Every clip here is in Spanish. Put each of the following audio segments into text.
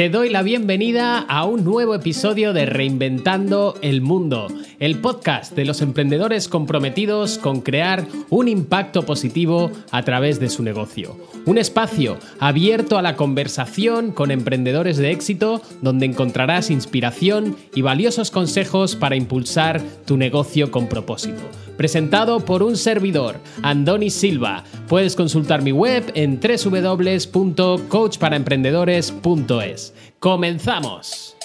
Te doy la bienvenida a un nuevo episodio de Reinventando el Mundo, el podcast de los emprendedores comprometidos con crear un impacto positivo a través de su negocio. Un espacio abierto a la conversación con emprendedores de éxito donde encontrarás inspiración y valiosos consejos para impulsar tu negocio con propósito presentado por un servidor, Andoni Silva. Puedes consultar mi web en www.coachparaemprendedores.es. ¡Comenzamos!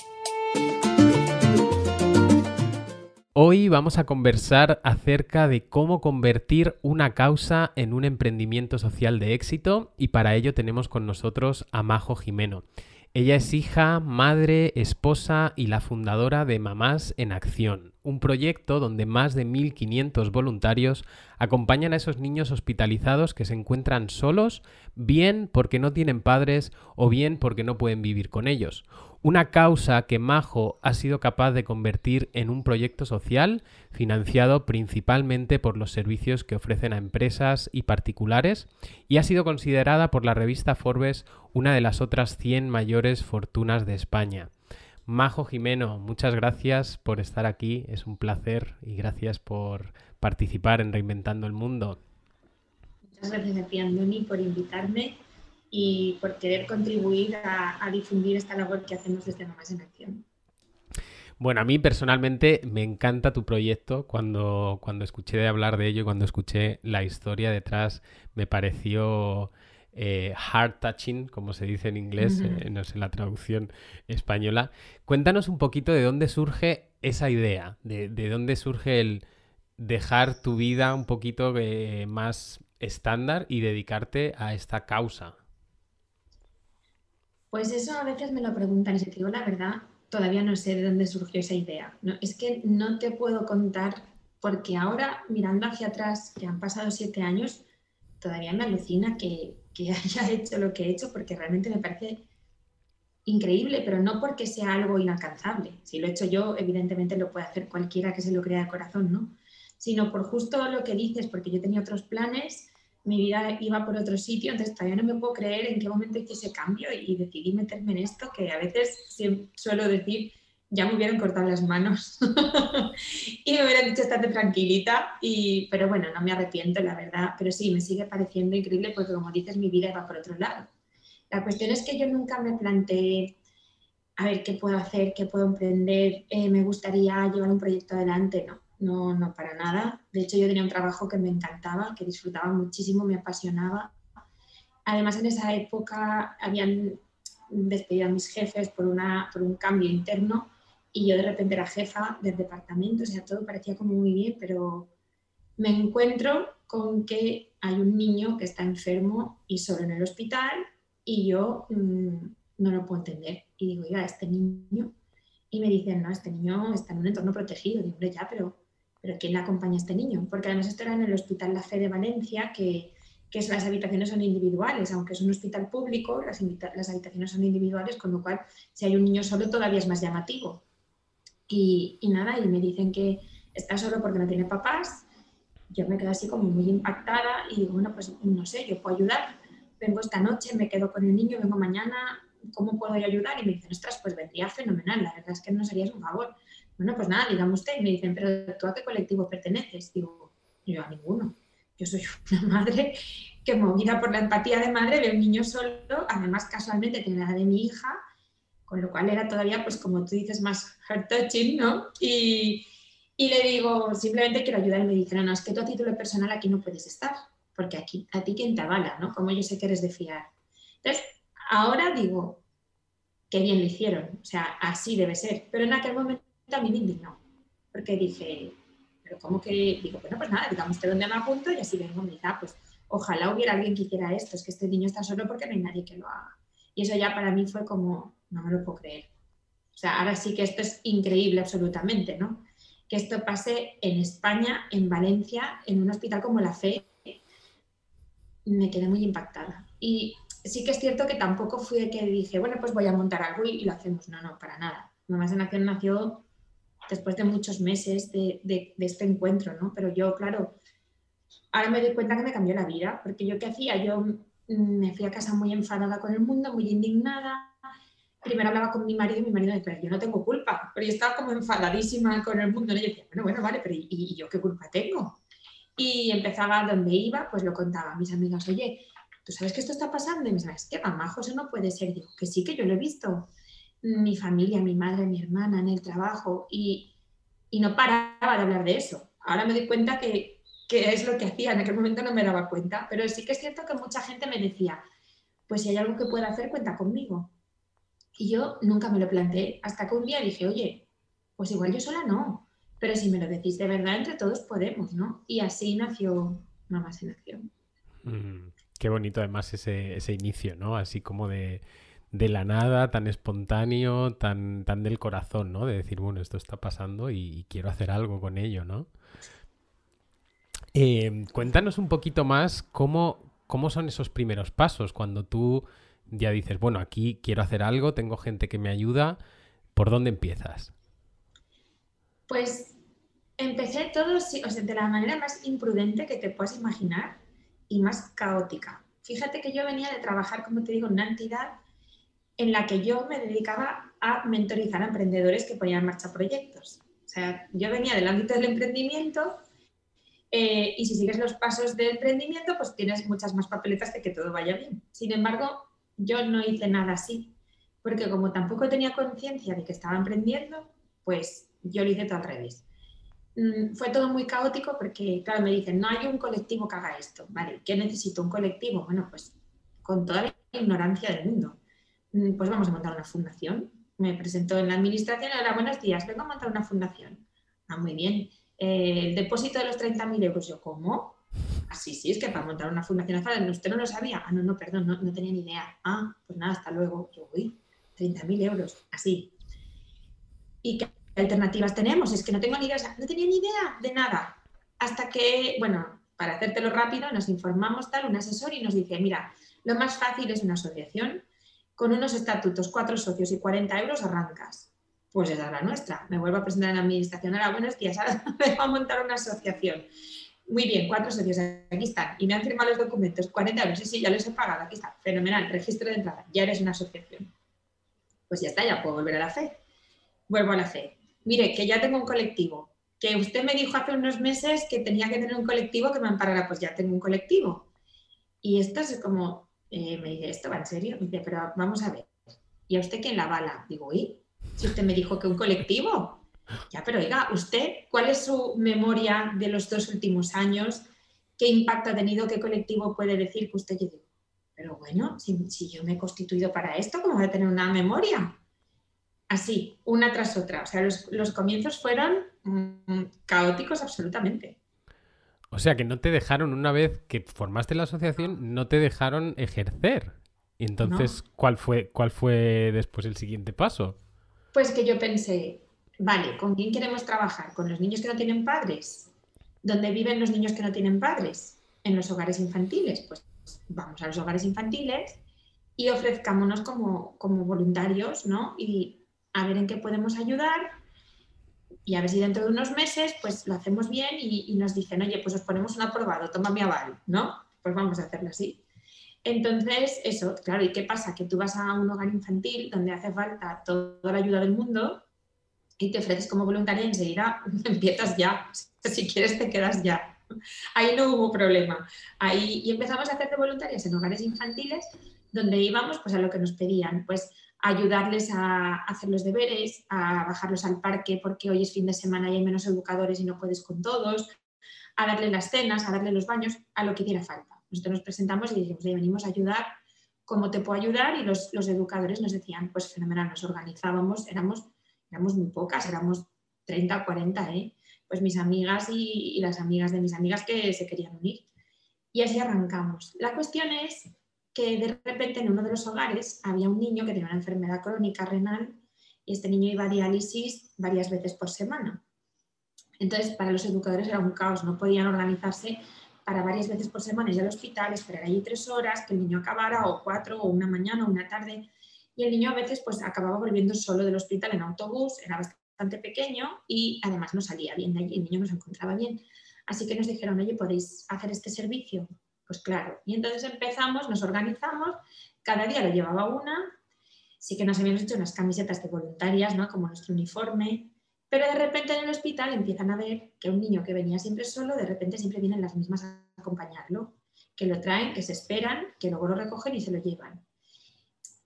Hoy vamos a conversar acerca de cómo convertir una causa en un emprendimiento social de éxito y para ello tenemos con nosotros a Majo Jimeno. Ella es hija, madre, esposa y la fundadora de Mamás en Acción, un proyecto donde más de 1.500 voluntarios acompañan a esos niños hospitalizados que se encuentran solos, bien porque no tienen padres o bien porque no pueden vivir con ellos. Una causa que Majo ha sido capaz de convertir en un proyecto social financiado principalmente por los servicios que ofrecen a empresas y particulares y ha sido considerada por la revista Forbes una de las otras 100 mayores fortunas de España. Majo Jimeno, muchas gracias por estar aquí, es un placer y gracias por participar en Reinventando el Mundo. Muchas gracias a por invitarme y por querer contribuir a, difundir esta labor que hacemos desde Mamás en Acción. Bueno, a mí personalmente me encanta tu proyecto. Cuando, cuando escuché de hablar de ello, cuando escuché la historia detrás, me pareció eh, heart touching, como se dice en inglés, eh, no sé la traducción española. Cuéntanos un poquito de dónde surge esa idea, de, dónde surge el dejar tu vida un poquito eh, más estándar y dedicarte a esta causa. Pues eso a veces me lo preguntan y si te digo la verdad, todavía no sé de dónde surgió esa idea. No, es que no te puedo contar porque ahora, mirando hacia atrás, que han pasado siete años, todavía me alucina que, que haya hecho lo que he hecho porque realmente me parece increíble, pero no porque sea algo inalcanzable. Si lo he hecho yo, evidentemente lo puede hacer cualquiera que se lo crea de corazón, ¿no? Sino por justo lo que dices, porque yo tenía otros planes mi vida iba por otro sitio, entonces todavía no me puedo creer en qué momento hice ese cambio y, decidí meterme en esto, que a veces suelo decir, ya me hubieran cortado las manos y me hubieran dicho estate tranquilita, y, pero bueno, no me arrepiento, la verdad, pero sí, me sigue pareciendo increíble porque como dices, mi vida iba por otro lado. La cuestión es que yo nunca me planteé, a ver, ¿qué puedo hacer? ¿Qué puedo emprender? Eh, ¿Me gustaría llevar un proyecto adelante? No, no, no para nada. De hecho, yo tenía un trabajo que me encantaba, que disfrutaba muchísimo, me apasionaba. Además, en esa época habían despedido a mis jefes por, una, por un cambio interno y yo de repente era jefa del departamento, o sea, todo parecía como muy bien, pero me encuentro con que hay un niño que está enfermo y solo en el hospital y yo mm, no lo puedo entender. Y digo, oiga, este niño... Y me dicen, no, este niño está en un entorno protegido. Digo, hombre, ya, pero pero ¿quién le acompaña a este niño? Porque además esto era en el Hospital La Fe de Valencia, que, que es, las habitaciones son individuales, aunque es un hospital público, las, las, habitaciones son individuales, con lo cual si hay un niño solo todavía es más llamativo. Y, y nada, y me dicen que está solo porque no tiene papás, yo me quedo así como muy impactada y digo, bueno, pues no sé, yo puedo ayudar, vengo esta noche, me quedo con el niño, vengo mañana, ¿cómo puedo ayudar? Y me dicen, ostras, pues vendría fenomenal, la verdad es que no serías un favor. Bueno, pues nada, digamos usted. Y me dicen, pero ¿tú a qué colectivo perteneces? Digo, yo a ninguno. Yo soy una madre que movida por la empatía de madre de un niño solo, además casualmente tiene la edad de mi hija, con lo cual era todavía, pues como tú dices, más heart touching, ¿no? Y, y le digo, simplemente quiero ayudar y me dicen, no, no, es que tú a título personal aquí no puedes estar, porque aquí, a ti quien te avala, ¿no? Como yo sé que eres de fiar. Entonces, ahora digo, qué bien lo hicieron, o sea, así debe ser, pero en aquel momento también indignó, porque dije, pero ¿cómo que? Digo, bueno, pues nada, digamos usted dónde me apunto y así vengo, me dice, ah, pues ojalá hubiera alguien que hiciera esto, es que este niño está solo porque no hay nadie que lo haga. Y eso ya para mí fue como, no me lo puedo creer. O sea, ahora sí que esto es increíble absolutamente, ¿no? Que esto pase en España, en Valencia, en un hospital como la FE, me quedé muy impactada. Y sí que es cierto que tampoco fui de que dije, bueno, pues voy a montar algo y lo hacemos. No, no, para nada. Mamás en Acción nació después de muchos meses de, este encuentro, ¿no? Pero yo, claro, ahora me doy cuenta que me cambió la vida, porque yo qué hacía, yo me fui a casa muy enfadada con el mundo, muy indignada, primero hablaba con mi marido y mi marido me decía, yo no tengo culpa, pero yo estaba como enfadadísima con el mundo. Y yo decía, bueno, bueno, vale, pero ¿y, yo qué culpa tengo? Y empezaba donde iba, pues lo contaba a mis amigas, oye, ¿tú sabes que esto está pasando? Y me decían, es que mamá, José no puede ser. digo, que sí, que yo lo he visto. Mi familia, mi madre, mi hermana, en el trabajo, y, y no paraba de hablar de eso. Ahora me doy cuenta que, que es lo que hacía, en aquel momento no me daba cuenta, pero sí que es cierto que mucha gente me decía, pues si hay algo que pueda hacer, cuenta conmigo. Y yo nunca me lo planteé hasta que un día dije, oye, pues igual yo sola no, pero si me lo decís de verdad, entre todos podemos, ¿no? Y así nació Mamás en Acción. Mm, qué bonito además ese, ese inicio, ¿no? Así como de, de, la nada, tan espontáneo, tan, tan del corazón, ¿no? De decir, bueno, esto está pasando y, quiero hacer algo con ello, ¿no? Eh, cuéntanos un poquito más cómo, cómo son esos primeros pasos cuando tú ya dices, bueno, aquí quiero hacer algo, tengo gente que me ayuda, ¿por dónde empiezas? Pues empecé todo o sea, de la manera más imprudente que te puedas imaginar y más caótica. Fíjate que yo venía de trabajar, como te digo, en una entidad en la que yo me dedicaba a mentorizar a emprendedores que ponían en marcha proyectos. O sea, yo venía del ámbito del emprendimiento eh, y si sigues los pasos del emprendimiento, pues tienes muchas más papeletas de que todo vaya bien. Sin embargo, yo no hice nada así, porque como tampoco tenía conciencia de que estaba emprendiendo, pues yo lo hice todo al revés. Mm, fue todo muy caótico porque, claro, me dicen, no hay un colectivo que haga esto, ¿vale? ¿Qué necesito? ¿Un colectivo? Bueno, pues con toda la ignorancia del mundo. Pues vamos a montar una fundación. Me presentó en la administración, ahora buenos días, vengo a montar una fundación. Ah, muy bien. Eh, el depósito de los 30.000 euros, yo, ¿cómo? Así, sí, es que para montar una fundación usted no lo sabía. Ah, no, no, perdón, no, tenía ni idea. Ah, pues nada, hasta luego. Yo, uy, 30.000 euros, así. ¿Y qué alternativas tenemos? Es que no tengo ni idea, no tenía ni idea de nada. Hasta que, bueno, para hacértelo rápido, nos informamos tal, un asesor y nos dice, mira, lo más fácil es una asociación con unos estatutos, cuatro socios y 40 euros arrancas. Pues es la nuestra. Me vuelvo a presentar en la administración. Ahora, buenos días, ahora me a montar una asociación. Muy bien, cuatro socios, aquí están. Y me han firmado los documentos, 40 euros, sí, sí, ya los he pagado, aquí está. Fenomenal, registro de entrada, ya eres una asociación. Pues ya está, ya puedo volver a la fe. Vuelvo a la fe. Mire, que ya tengo un colectivo. Que usted me dijo hace unos meses que tenía que tener un colectivo que me amparara, pues ya tengo un colectivo. Y esto es como, eh, me dice, ¿esto va en serio? Me dice, pero vamos a ver. ¿Y a usted quién la bala? Digo, ¿y? Si usted me dijo que un colectivo. Ya, pero oiga, ¿usted cuál es su memoria de los dos últimos años? ¿Qué impacto ha tenido? ¿Qué colectivo puede decir que usted? Yo digo, pero bueno, si, yo me he constituido para esto, ¿cómo voy a tener una memoria? Así, una tras otra. O sea, los, comienzos fueron mm, caóticos absolutamente. O sea, que no te dejaron, una vez que formaste la asociación, no te dejaron ejercer. Y entonces, ¿cuál, fue, ¿cuál fue después el siguiente paso? Pues que yo pensé, Vale, ¿con quién queremos trabajar? ¿Con los niños que no tienen padres? ¿Dónde viven los niños que no tienen padres? En los hogares infantiles. Pues vamos a los hogares infantiles y ofrezcámonos como, como voluntarios, ¿no? Y a ver en qué podemos ayudar y a ver si dentro de unos meses pues lo hacemos bien y, nos dicen, oye, pues os ponemos un aprobado, toma mi aval, ¿no? Pues vamos a hacerlo así. Entonces, eso, claro, ¿y qué pasa? Que tú vas a un hogar infantil donde hace falta toda la ayuda del mundo y te ofreces como voluntaria y enseguida empiezas ya. Si quieres, te quedas ya. Ahí no hubo problema. Ahí, y empezamos a hacer de voluntarias en hogares infantiles donde íbamos pues, a lo que nos pedían, pues ayudarles a hacer los deberes, a bajarlos al parque porque hoy es fin de semana y hay menos educadores y no puedes con todos, a darle las cenas, a darle los baños, a lo que hiciera falta. Nosotros nos presentamos y dijimos, venimos a ayudar, ¿cómo te puedo ayudar? Y los, los educadores nos decían, pues fenomenal, nos organizábamos, éramos éramos muy pocas, éramos 30 o 40, ¿eh? pues mis amigas y, las amigas de mis amigas que se querían unir. Y así arrancamos. La cuestión es que de repente en uno de los hogares había un niño que tenía una enfermedad crónica renal y este niño iba a diálisis varias veces por semana. Entonces, para los educadores era un caos, no podían organizarse para varias veces por semana ir al hospital, esperar allí tres horas, que el niño acabara, o cuatro, o una mañana, o una tarde y el niño a veces pues acababa volviendo solo del hospital en autobús, era bastante pequeño y además no salía bien de allí, el niño no se encontraba bien. Así que nos dijeron, oye, ¿podéis hacer este servicio? Pues claro. Y entonces empezamos, nos organizamos, cada día lo llevaba una, sí que nos habíamos hecho unas camisetas de voluntarias, ¿no? Como nuestro uniforme, pero de repente en el hospital empiezan a ver que un niño que venía siempre solo, de repente siempre vienen las mismas a acompañarlo, que lo traen, que se esperan, que luego lo recogen y se lo llevan.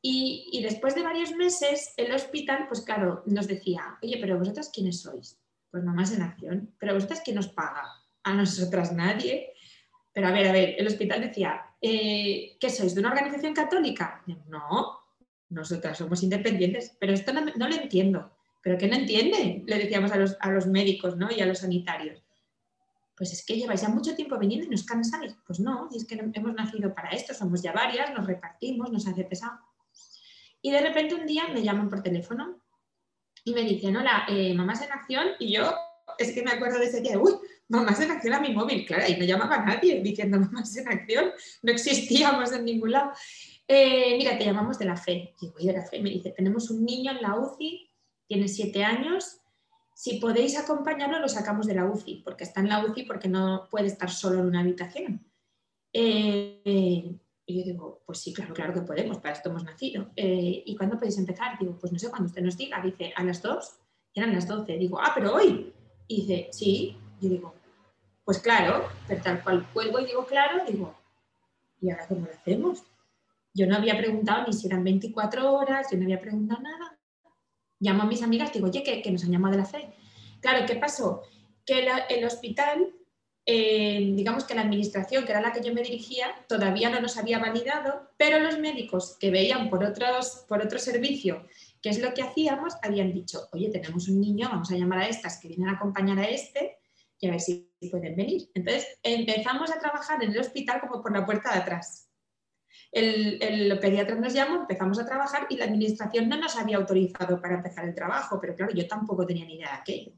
Y, después de varios meses, el hospital, pues claro, nos decía, oye, pero vosotras quiénes sois? Pues mamás en acción, pero vosotras quién nos paga? A nosotras nadie. Pero a ver, a ver, el hospital decía, eh, ¿qué sois? ¿De una organización católica? No, nosotras somos independientes, pero esto no, lo entiendo. ¿Pero qué no entiende? Le decíamos a los, a los médicos ¿no? y a los sanitarios. Pues es que lleváis ya mucho tiempo viniendo y nos cansáis. Pues no, es que hemos nacido para esto, somos ya varias, nos repartimos, nos hace pesado. Y de repente un día me llaman por teléfono y me dicen, hola, eh, mamás en acción. Y yo, es que me acuerdo de ese día, uy, mamás en acción a mi móvil. Claro, y no llamaba nadie diciendo mamás en acción, no existíamos en ningún lado. Eh, mira, te llamamos de la fe. Y voy de la fe. Me dice, tenemos un niño en la UCI, tiene siete años. Si podéis acompañarlo, lo sacamos de la UCI, porque está en la UCI porque no puede estar solo en una habitación. Eh, y yo digo, pues sí, claro, claro que podemos, para esto hemos nacido. Eh, ¿Y cuándo podéis empezar? Digo, pues no sé, cuando usted nos diga. Dice, a las dos, eran las doce. Digo, ah, pero hoy. Y dice, sí. Yo digo, pues claro, pero tal cual cuelgo y digo, claro, digo, ¿y ahora cómo lo hacemos? Yo no había preguntado ni si eran 24 horas, yo no había preguntado nada. Llamo a mis amigas, digo, oye, que, nos han llamado de la fe. Claro, ¿qué pasó? Que el hospital eh, digamos que la administración, que era la que yo me dirigía, todavía no nos había validado, pero los médicos que veían por, otros, por otro servicio qué es lo que hacíamos, habían dicho, oye, tenemos un niño, vamos a llamar a estas que vienen a acompañar a este y a ver si pueden venir. Entonces empezamos a trabajar en el hospital como por la puerta de atrás. El, el, pediatra nos llamó, empezamos a trabajar y la administración no nos había autorizado para empezar el trabajo, pero claro, yo tampoco tenía ni idea de aquello.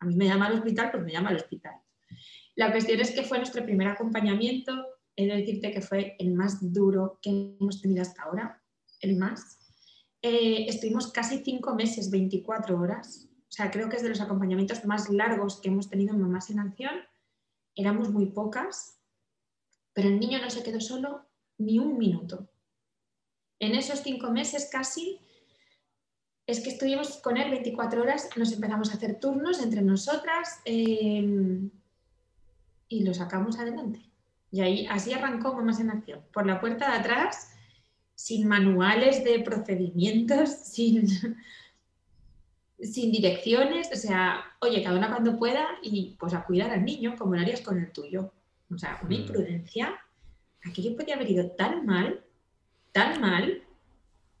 A mí me llama al hospital, pues me llama al hospital. La cuestión es que fue nuestro primer acompañamiento, he de decirte que fue el más duro que hemos tenido hasta ahora, el más. Eh, estuvimos casi cinco meses, 24 horas. O sea, creo que es de los acompañamientos más largos que hemos tenido en Mamás en Acción. Éramos muy pocas, pero el niño no se quedó solo ni un minuto. En esos cinco meses casi es que estuvimos con él 24 horas, nos empezamos a hacer turnos entre nosotras. Eh, y lo sacamos adelante. Y ahí así arrancó Mamás en Acción, por la puerta de atrás, sin manuales de procedimientos, sin, sin direcciones, o sea, oye, cada una cuando pueda y pues a cuidar al niño como lo harías con el tuyo. O sea, una mm. imprudencia, aquello podía haber ido tan mal, tan mal.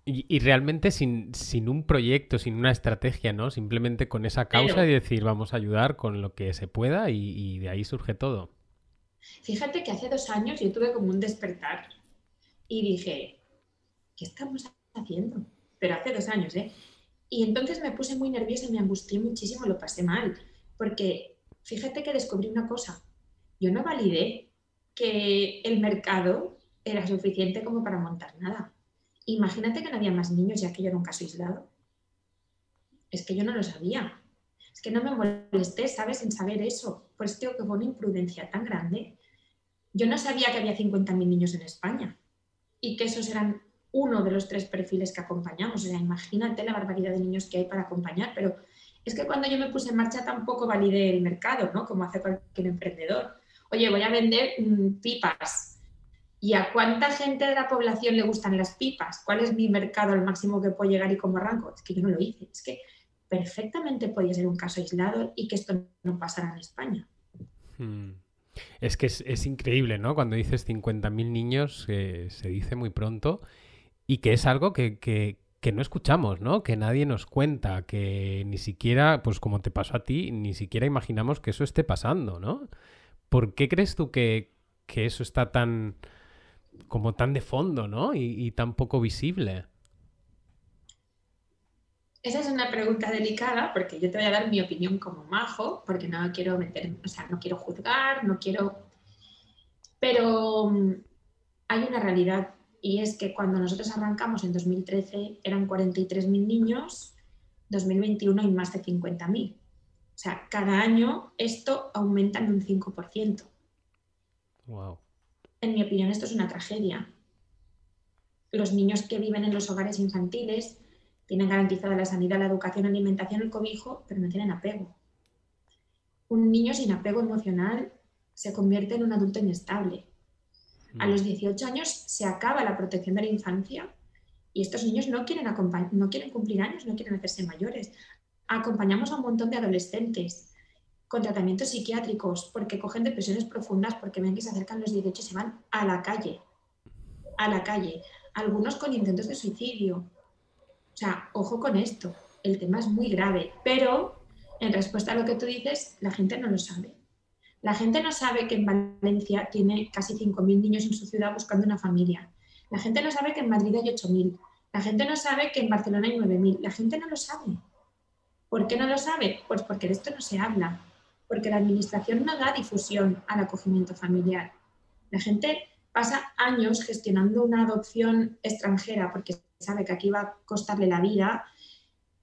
Y, realmente sin, un proyecto, sin una estrategia, ¿no? Simplemente con esa causa y decir, vamos a ayudar con lo que se pueda y, de ahí surge todo. Fíjate que hace dos años yo tuve como un despertar y dije, ¿qué estamos haciendo? Pero hace dos años, ¿eh? Y entonces me puse muy nerviosa me angustié muchísimo, lo pasé mal, porque fíjate que descubrí una cosa. Yo no validé que el mercado era suficiente como para montar nada. Imagínate que no había más niños ya que yo era un caso aislado. Es que yo no lo sabía. Es que no me molesté, ¿sabes? En saber eso. Por eso digo que fue una imprudencia tan grande. Yo no sabía que había 50.000 niños en España y que esos eran uno de los tres perfiles que acompañamos. O sea, imagínate la barbaridad de niños que hay para acompañar, pero es que cuando yo me puse en marcha tampoco validé el mercado, ¿no? Como hace cualquier emprendedor. Oye, voy a vender mm, pipas ¿Y a cuánta gente de la población le gustan las pipas? ¿Cuál es mi mercado al máximo que puedo llegar y cómo arranco? Es que yo no lo hice. Es que perfectamente podía ser un caso aislado y que esto no pasara en España. Hmm. Es que es, increíble, ¿no? Cuando dices 50.000 niños, se dice muy pronto y que es algo que, que, no escuchamos, ¿no? Que nadie nos cuenta, que ni siquiera, pues como te pasó a ti, ni siquiera imaginamos que eso esté pasando, ¿no? ¿Por qué crees tú que, que eso está tan como tan de fondo, ¿no? Y, tan poco visible. Esa es una pregunta delicada porque yo te voy a dar mi opinión como majo, porque no quiero meter, o sea, no quiero juzgar, no quiero. Pero mm, hay una realidad y es que cuando nosotros arrancamos en 2013 eran 43.000 niños, 2021 hay más de 50.000. O sea, cada año esto aumenta en un 5%. Wow en mi opinión, esto es una tragedia. los niños que viven en los hogares infantiles tienen garantizada la sanidad, la educación, la alimentación, el cobijo, pero no tienen apego. Un niño sin apego emocional se convierte en un adulto inestable. A los 18 años se acaba la protección de la infancia y estos niños no quieren, no quieren cumplir años, no quieren hacerse mayores. Acompañamos a un montón de adolescentes con tratamientos psiquiátricos porque cogen depresiones profundas, porque ven que se acercan los 18 y se van a la calle. A la calle. Algunos con intentos de suicidio. O sea, ojo con esto. El tema es muy grave. Pero en respuesta a lo que tú dices, la gente no lo sabe. La gente no sabe que en Valencia tiene casi 5.000 niños en su ciudad buscando una familia. La gente no sabe que en Madrid hay 8.000. La gente no sabe que en Barcelona hay 9.000. La gente no lo sabe. ¿Por qué no lo sabe? Pues porque de esto no se habla. Porque la administración no da difusión al acogimiento familiar. La gente pasa años gestionando una adopción extranjera porque sabe que aquí va a costarle la vida,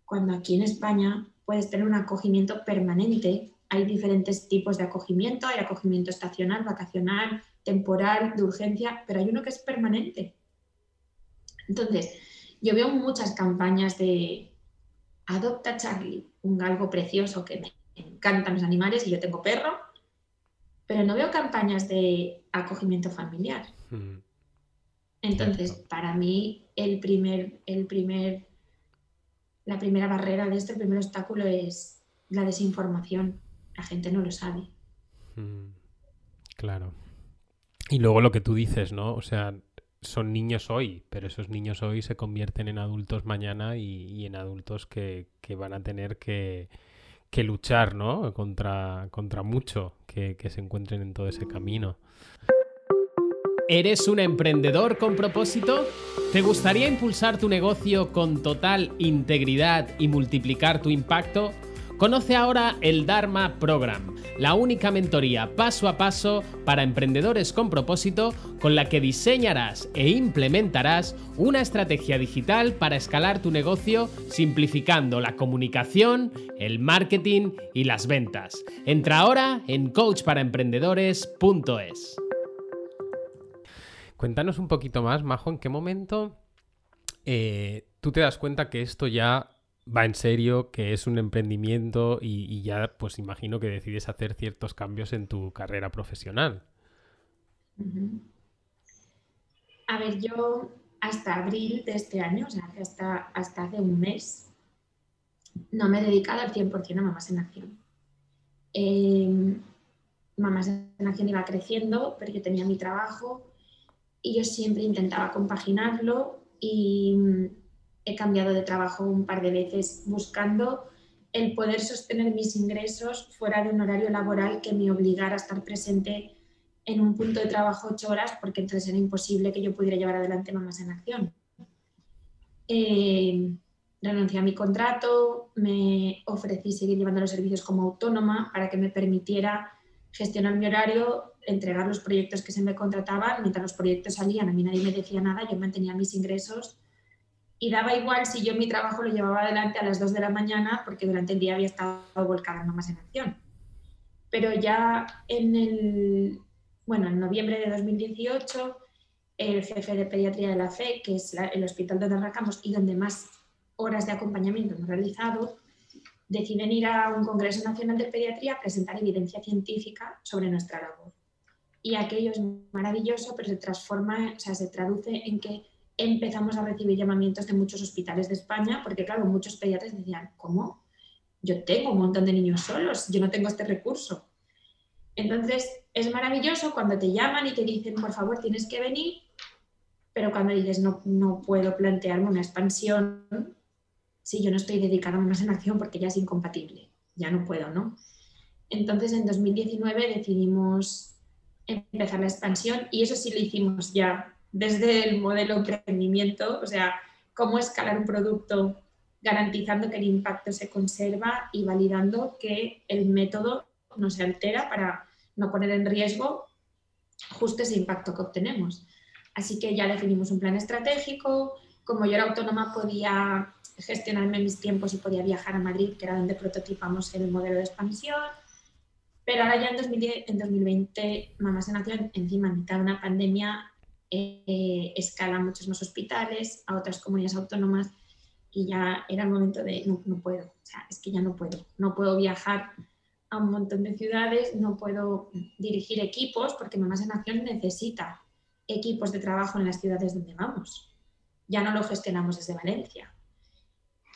cuando aquí en España puedes tener un acogimiento permanente hay diferentes tipos de acogimiento, hay acogimiento estacional, vacacional, temporal, de urgencia, pero hay uno que es permanente. Entonces, yo veo muchas campañas de adopta Charlie, un galgo precioso que me encantan los animales y yo tengo perro, pero no veo campañas de acogimiento familiar. Hmm. Entonces, para mí, el primer, el primer, la primera barrera de este, el primer obstáculo es la desinformación la gente no lo sabe. Mm, claro. Y luego lo que tú dices, ¿no? O sea, son niños hoy, pero esos niños hoy se convierten en adultos mañana y, en adultos que, van a tener que, luchar, ¿no? Contra, contra mucho que, que se encuentren en todo ese camino. ¿Eres un emprendedor con propósito? ¿Te gustaría impulsar tu negocio con total integridad y multiplicar tu impacto? Conoce ahora el Dharma Program, la única mentoría paso a paso para emprendedores con propósito con la que diseñarás e implementarás una estrategia digital para escalar tu negocio simplificando la comunicación, el marketing y las ventas. Entra ahora en coachparaemprendedores.es. Cuéntanos un poquito más, Majo, en qué momento eh, tú te das cuenta que esto ya va en serio, que es un emprendimiento y, ya pues imagino que decides hacer ciertos cambios en tu carrera profesional. A ver, yo hasta abril de este año, o sea, hasta, hasta hace un mes, no me he dedicado al 100% a Mamás en Acción. Eh, Mamás en Acción iba creciendo, yo tenía mi trabajo y yo siempre intentaba compaginarlo y he cambiado de trabajo un par de veces buscando el poder sostener mis ingresos fuera de un horario laboral que me obligara a estar presente en un punto de trabajo ocho horas, porque entonces era imposible que yo pudiera llevar adelante Mamás en Acción. Eh, renuncié a mi contrato, me ofrecí seguir llevando los servicios como autónoma para que me permitiera gestionar mi horario, entregar los proyectos que se me contrataban, mientras los proyectos salían, a mí nadie me decía nada, yo mantenía mis ingresos y daba igual si yo mi trabajo lo llevaba adelante a las 2 de la mañana porque durante el día había estado volcada en más en acción. Pero ya en el, bueno, en noviembre de 2018, el jefe de pediatría de la FE, que es el hospital donde arrancamos y donde más horas de acompañamiento hemos realizado, deciden ir a un Congreso Nacional de Pediatría a presentar evidencia científica sobre nuestra labor. Y aquello es maravilloso, pero se transforma, o sea, se traduce en que empezamos a recibir llamamientos de muchos hospitales de España, porque claro, muchos pediatras decían, ¿cómo? Yo tengo un montón de niños solos, yo no tengo este recurso. Entonces, es maravilloso cuando te llaman y te dicen, por favor, tienes que venir, pero cuando dices, no, no puedo plantearme una expansión si yo no estoy dedicada más en acción porque ya es incompatible, ya no puedo, ¿no? Entonces, en 2019 decidimos empezar la expansión y eso sí lo hicimos ya desde el modelo emprendimiento, o sea, cómo escalar un producto garantizando que el impacto se conserva y validando que el método no se altera para no poner en riesgo justo ese impacto que obtenemos. Así que ya definimos un plan estratégico, como yo era autónoma podía gestionarme mis tiempos y podía viajar a Madrid, que era donde prototipamos el modelo de expansión, pero ahora ya en, 2010, en 2020, Mamás en Acción, encima en mitad de una pandemia, eh, escala muchos más hospitales, a otras comunidades autónomas y ya era el momento de no, puedo, es que ya no puedo, no puedo viajar a un montón de ciudades, no puedo dirigir equipos porque Mamás en Acción necesita equipos de trabajo en las ciudades donde vamos. Ya no lo gestionamos desde Valencia.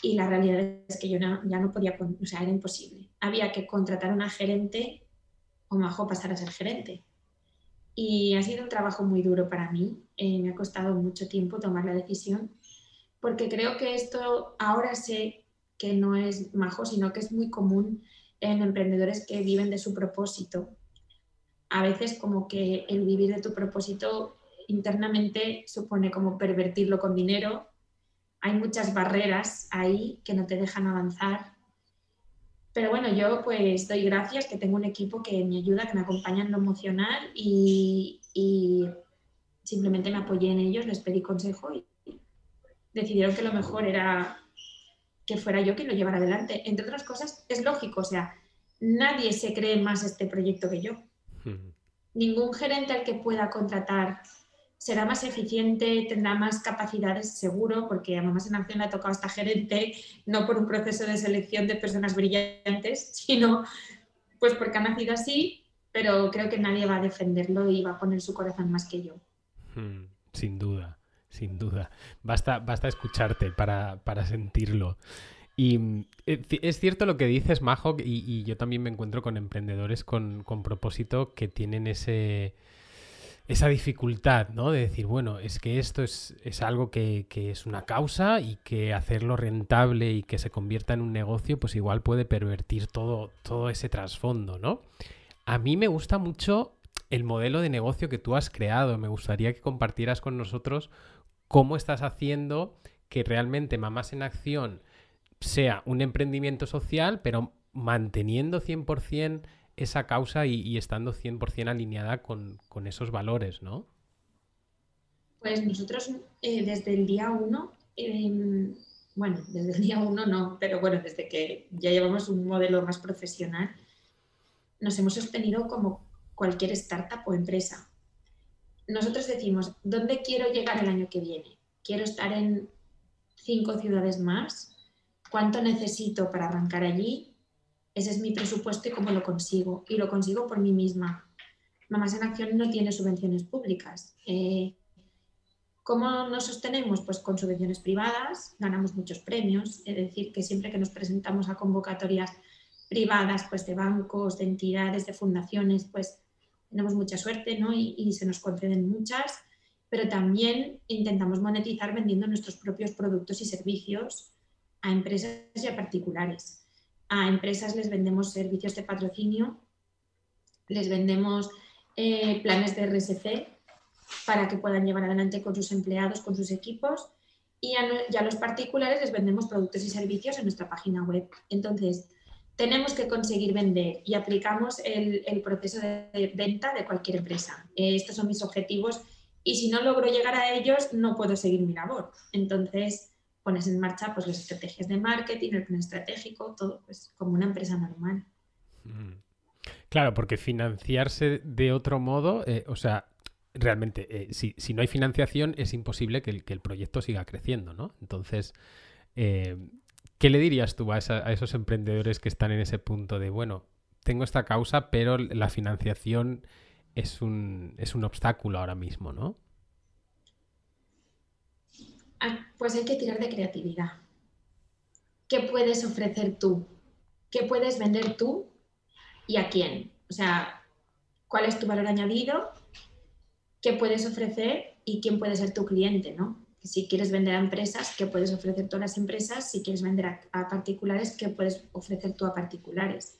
Y la realidad es que yo ya no podía, o sea, era imposible. Había que contratar una gerente o mejor pasar a ser gerente. Y ha sido un trabajo muy duro para mí. Eh, me ha costado mucho tiempo tomar la decisión porque creo que esto ahora sé que no es majo, sino que es muy común en emprendedores que viven de su propósito. A veces como que el vivir de tu propósito internamente supone como pervertirlo con dinero. Hay muchas barreras ahí que no te dejan avanzar. Pero bueno, yo pues doy gracias que tengo un equipo que me ayuda, que me acompaña en lo emocional y, y simplemente me apoyé en ellos, les pedí consejo y decidieron que lo mejor era que fuera yo quien lo llevara adelante. Entre otras cosas, es lógico, o sea, nadie se cree más este proyecto que yo. Ningún gerente al que pueda contratar será más eficiente, tendrá más capacidades, seguro, porque a Mamás en Acción le ha tocado esta gerente, no por un proceso de selección de personas brillantes, sino pues porque ha nacido así, pero creo que nadie va a defenderlo y va a poner su corazón más que yo. Sin duda sin duda. Basta, basta escucharte para, sentirlo. Y eh, es cierto lo que dices, Majo, y, yo también me encuentro con emprendedores con, propósito que tienen ese, esa dificultad, ¿no? De decir, bueno, es que esto es, algo que, que, es una causa y que hacerlo rentable y que se convierta en un negocio, pues igual puede pervertir todo, todo ese trasfondo, ¿no? A mí me gusta mucho el modelo de negocio que tú has creado. Me gustaría que compartieras con nosotros cómo estás haciendo que realmente Mamás en Acción sea un emprendimiento social, pero manteniendo 100% esa causa y, estando 100% alineada con, esos valores, ¿no? Pues nosotros eh, desde el día uno, em, bueno, desde el día uno no, pero bueno, desde que ya llevamos un modelo más profesional, nos hemos sostenido como cualquier startup o empresa nosotros decimos, ¿dónde quiero llegar el año que viene? ¿Quiero estar en cinco ciudades más? ¿Cuánto necesito para arrancar allí? Ese es mi presupuesto y cómo lo consigo. Y lo consigo por mí misma. Mamás en Acción no tiene subvenciones públicas. Eh, ¿Cómo nos sostenemos? Pues con subvenciones privadas, ganamos muchos premios, es decir, que siempre que nos presentamos a convocatorias privadas, pues de bancos, de entidades, de fundaciones, pues tenemos mucha suerte ¿no? y, se nos conceden muchas, pero también intentamos monetizar vendiendo nuestros propios productos y servicios a empresas y a particulares. A empresas les vendemos servicios de patrocinio, les vendemos eh, planes de RSC para que puedan llevar adelante con sus empleados, con sus equipos, y a, los particulares les vendemos productos y servicios en nuestra página web. Entonces, tenemos que conseguir vender y aplicamos el, proceso de venta de cualquier empresa. estos son mis objetivos y si no logro llegar a ellos, no puedo seguir mi labor. Entonces, pones en marcha pues, las estrategias de marketing, el plan estratégico, todo pues, como una empresa normal. Mm. Claro, porque financiarse de otro modo, eh, o sea, realmente, eh, si, no hay financiación, es imposible que el, que el proyecto siga creciendo, ¿no? Entonces, eh, ¿Qué le dirías tú a, esos emprendedores que están en ese punto de, bueno, tengo esta causa, pero la financiación es un, es un obstáculo ahora mismo, ¿no? Ah, pues hay que tirar de creatividad. ¿Qué puedes ofrecer tú? ¿Qué puedes vender tú y a quién? O sea, ¿cuál es tu valor añadido? ¿Qué puedes ofrecer y quién puede ser tu cliente, no? si quieres vender a empresas, ¿qué puedes ofrecer tú a las empresas? Si quieres vender a, particulares, ¿qué puedes ofrecer tú a particulares?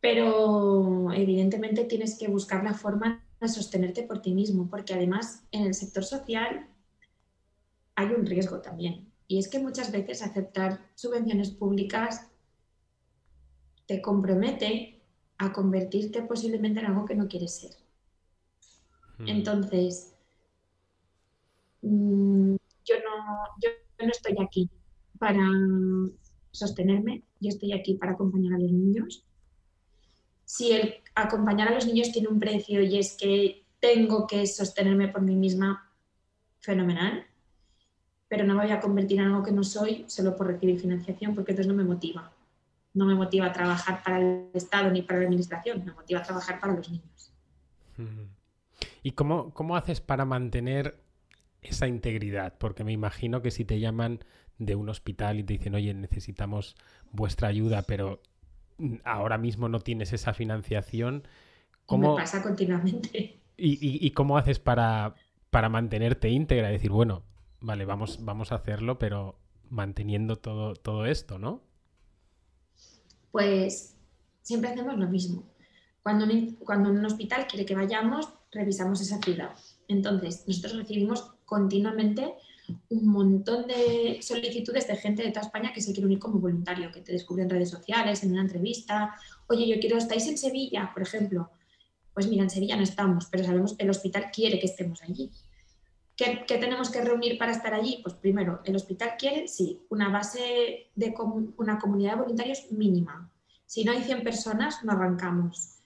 Pero evidentemente tienes que buscar la forma de sostenerte por ti mismo, porque además en el sector social hay un riesgo también. Y es que muchas veces aceptar subvenciones públicas te compromete a convertirte posiblemente en algo que no quieres ser. Hmm. Entonces, Mm, yo no, yo no estoy aquí para sostenerme, yo estoy aquí para acompañar a los niños. Si el acompañar a los niños tiene un precio y es que tengo que sostenerme por mí misma, fenomenal, pero no me voy a convertir en algo que no soy solo por recibir financiación, porque entonces no me motiva. No me motiva a trabajar para el Estado ni para la Administración, me motiva a trabajar para los niños. ¿Y cómo, cómo haces para mantener esa integridad? Porque me imagino que si te llaman de un hospital y te dicen, oye, necesitamos vuestra ayuda, pero ahora mismo no tienes esa financiación, ¿cómo... Me pasa continuamente. ¿Y, cómo haces para, para mantenerte íntegra? Decir, bueno, vale, vamos, vamos a hacerlo, pero manteniendo todo, todo esto, ¿no? Pues siempre hacemos lo mismo. Cuando un, cuando un hospital quiere que vayamos, revisamos esa ciudad. Entonces, nosotros recibimos continuamente un montón de solicitudes de gente de toda España que se quiere unir como voluntario, que te descubre en redes sociales, en una entrevista. Oye, yo quiero, ¿estáis en Sevilla, por ejemplo? Pues mira, en Sevilla no estamos, pero sabemos que el hospital quiere que estemos allí. ¿Qué, tenemos que reunir para estar allí? Pues primero, el hospital quiere, sí, una base de una comunidad de voluntarios mínima. Si no hay 100 personas, no arrancamos.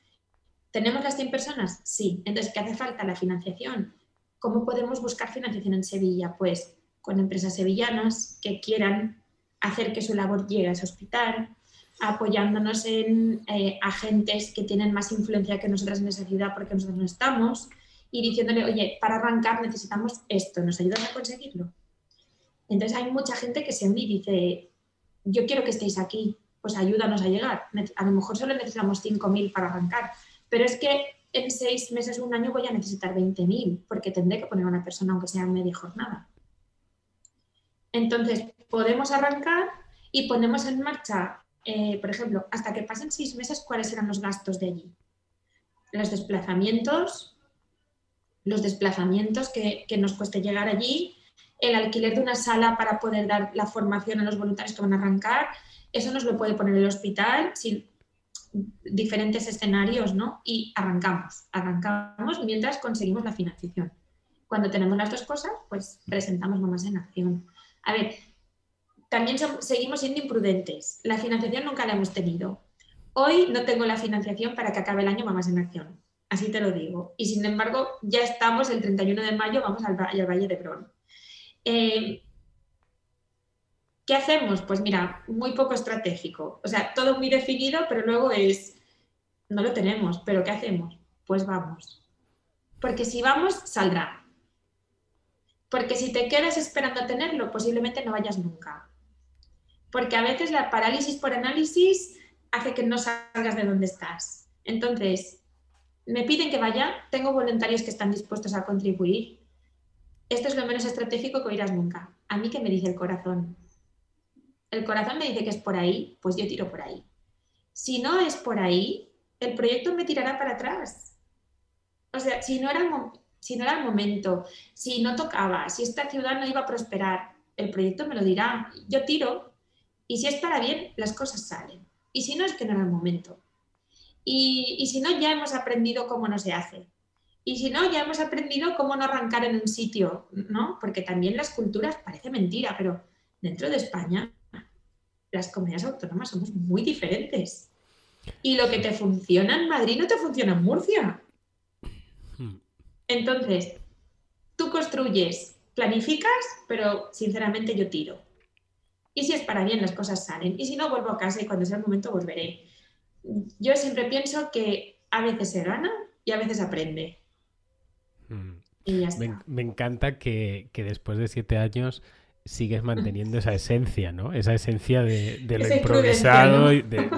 ¿Tenemos las 100 personas? Sí. Entonces, ¿qué hace falta? La financiación. ¿Cómo podemos buscar financiación en Sevilla? Pues con empresas sevillanas que quieran hacer que su labor llegue a ese hospital, apoyándonos en eh, agentes que tienen más influencia que nosotras en esa ciudad porque nosotros no estamos, y diciéndole, oye, para arrancar necesitamos esto, ¿nos ayudas a conseguirlo? Entonces hay mucha gente que se envía y dice, yo quiero que estéis aquí, pues ayúdanos a llegar. A lo mejor solo necesitamos 5.000 para arrancar, pero es que en seis meses o un año voy a necesitar 20.000 porque tendré que poner a una persona aunque sea media jornada. Entonces, podemos arrancar y ponemos en marcha, eh, por ejemplo, hasta que pasen seis meses, cuáles serán los gastos de allí. Los desplazamientos, los desplazamientos que, nos cueste llegar allí, el alquiler de una sala para poder dar la formación a los voluntarios que van a arrancar, eso nos lo puede poner el hospital, sin diferentes escenarios, ¿no? Y arrancamos, arrancamos mientras conseguimos la financiación. Cuando tenemos las dos cosas, pues presentamos Mamás en Acción. A ver, también seguimos siendo imprudentes. La financiación nunca la hemos tenido. Hoy no tengo la financiación para que acabe el año Mamás en Acción. Así te lo digo. Y sin embargo, ya estamos el 31 de mayo, vamos al, Valle de Bron. Eh, ¿Qué hacemos? Pues mira, muy poco estratégico. O sea, todo muy definido, pero luego es, no lo tenemos, pero ¿qué hacemos? Pues vamos. Porque si vamos, saldrá. Porque si te quedas esperando a tenerlo, posiblemente no vayas nunca. Porque a veces la parálisis por análisis hace que no salgas de donde estás. Entonces, me piden que vaya, tengo voluntarios que están dispuestos a contribuir. Esto es lo menos estratégico que oirás nunca. A mí que me dice el corazón. El corazón me dice que es por ahí, pues yo tiro por ahí. Si no es por ahí, el proyecto me tirará para atrás. O sea, si no era si no era el momento, si no tocaba, si esta ciudad no iba a prosperar, el proyecto me lo dirá. Yo tiro y si es para bien, las cosas salen. Y si no, es que no era el momento. Y, si no, ya hemos aprendido cómo no se hace. Y si no, ya hemos aprendido cómo no arrancar en un sitio, ¿no? Porque también las culturas, parece mentira, pero dentro de España, las comunidades autónomas somos muy diferentes. Y lo que te funciona en Madrid no te funciona en Murcia. Entonces, tú construyes, planificas, pero sinceramente yo tiro. Y si es para bien, las cosas salen. Y si no, vuelvo a casa y cuando sea el momento volveré. Yo siempre pienso que a veces se gana y a veces aprende. Mm. Y ya está. Me, encanta que, después de siete años sigues manteniendo esa esencia, ¿no? Esa esencia de, lo improvisado.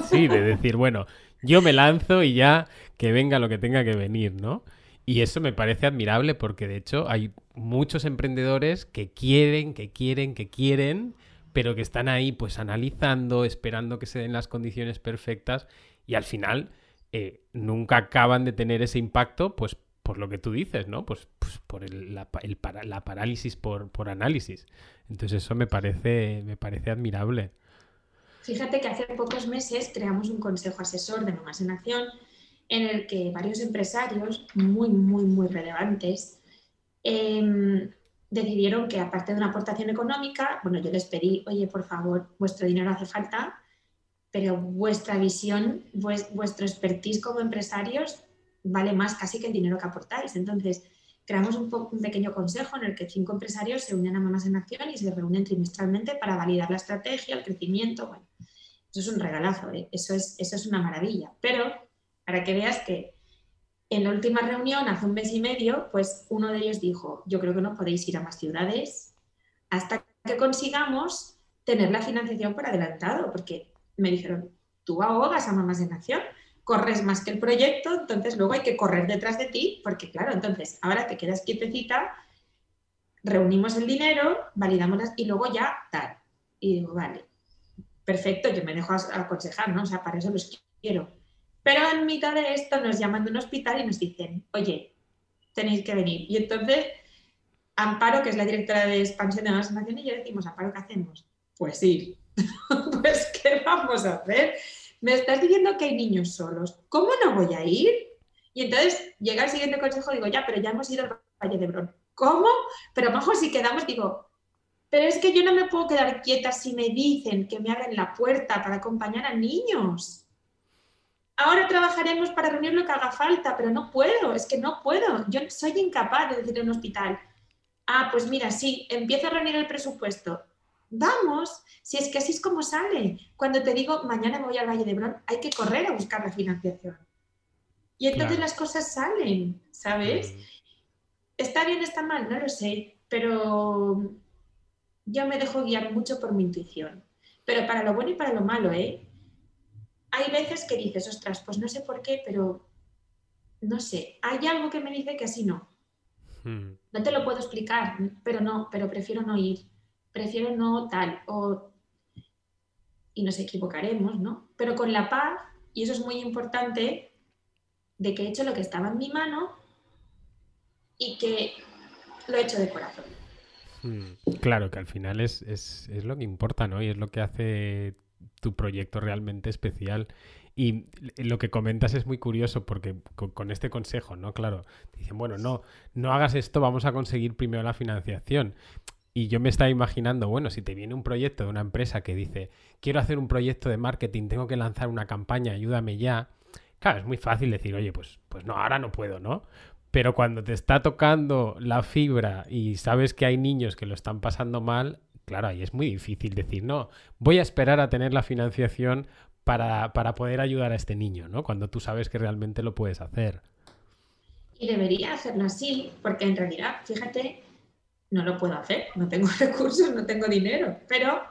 sí, de decir, bueno, yo me lanzo y ya que venga lo que tenga que venir, ¿no? Y eso me parece admirable porque de hecho hay muchos emprendedores que quieren, que quieren, que quieren, pero que están ahí pues analizando, esperando que se den las condiciones perfectas y al final eh, nunca acaban de tener ese impacto pues por lo que tú dices, ¿no? Pues, pues por la, parálisis por, por, análisis. Entonces eso me parece, me parece admirable. Fíjate que hace pocos meses creamos un consejo asesor de Mamás en Acción en el que varios empresarios muy, muy, muy relevantes em, decidieron que aparte de una aportación económica, bueno, yo les pedí, oye, por favor, vuestro dinero hace falta, pero vuestra visión, vuestro expertise como empresarios vale más casi que el dinero que aportáis. Entonces, creamos un, pequeño consejo en el que cinco empresarios se unen a Mamás en Acción y se reúnen trimestralmente para validar la estrategia, el crecimiento. Eso es un regalazo, ¿eh? eso, es, eso es una maravilla. Pero para que veas que en la última reunión, hace un mes y medio, pues uno de ellos dijo, yo creo que no podéis ir a más ciudades hasta que consigamos tener la financiación por adelantado, porque me dijeron, tú ahogas a Mamás en Acción, corres más que el proyecto, entonces luego hay que correr detrás de ti, porque claro, entonces ahora te quedas quietecita, reunimos el dinero, validamos las, y luego ya tal. Y digo, vale, perfecto, yo me dejo aconsejar, ¿no? O sea, para eso los quiero. Pero en mitad de esto nos llaman de un hospital y nos dicen, oye, tenéis que venir. Y entonces, Amparo, que es la directora de expansión de Nuevas Naciones, y yo decimos, Amparo, ¿qué hacemos? Pues sí. pues, ¿qué vamos a hacer? Me estás diciendo que hay niños solos. ¿Cómo no voy a ir? Y entonces llega el siguiente consejo, digo, ya, pero ya hemos ido al Valle de Brón. ¿Cómo? Pero mejor si quedamos, digo, pero es que yo no me puedo quedar quieta si me dicen que me abren la puerta para acompañar a niños. Ahora trabajaremos para reunir lo que haga falta, pero no puedo, es que no puedo. Yo soy incapaz de decir en un hospital, ah, pues mira, sí, empiezo a reunir el presupuesto. Vamos, si es que así es como sale. Cuando te digo, mañana me voy al Valle de Brón, hay que correr a buscar la financiación. Y entonces las cosas salen, ¿sabes? Mm. ¿Está bien, está mal? No lo sé, pero yo me dejo guiar mucho por mi intuición. Pero para lo bueno y para lo malo, ¿eh? hay veces que dices, ostras, pues no sé por qué, pero no sé, hay algo que me dice que así no. Hmm. No te lo puedo explicar, pero no, pero prefiero no ir, prefiero no tal, o... y nos equivocaremos, ¿no? Pero con la paz, y eso es muy importante, de que he hecho lo que estaba en mi mano y que lo he hecho de corazón. Hmm. Claro, que al final es, es, es lo que importa, ¿no? Y es lo que hace tu proyecto realmente especial. Y lo que comentas es muy curioso porque con, este consejo, ¿no? Claro, dicen, bueno, no, no hagas esto, vamos a conseguir primero la financiación. Y yo me estaba imaginando, bueno, si te viene un proyecto de una empresa que dice, quiero hacer un proyecto de marketing, tengo que lanzar una campaña, ayúdame ya. Claro, es muy fácil decir, oye, pues, pues no, ahora no puedo, ¿no? Pero cuando te está tocando la fibra y sabes que hay niños que lo están pasando mal, claro, ahí es muy difícil decir, no, voy a esperar a tener la financiación para, poder ayudar a este niño, ¿no? Cuando tú sabes que realmente lo puedes hacer. Y debería hacerlo así, porque en realidad, fíjate, no lo puedo hacer, no tengo recursos, no tengo dinero, pero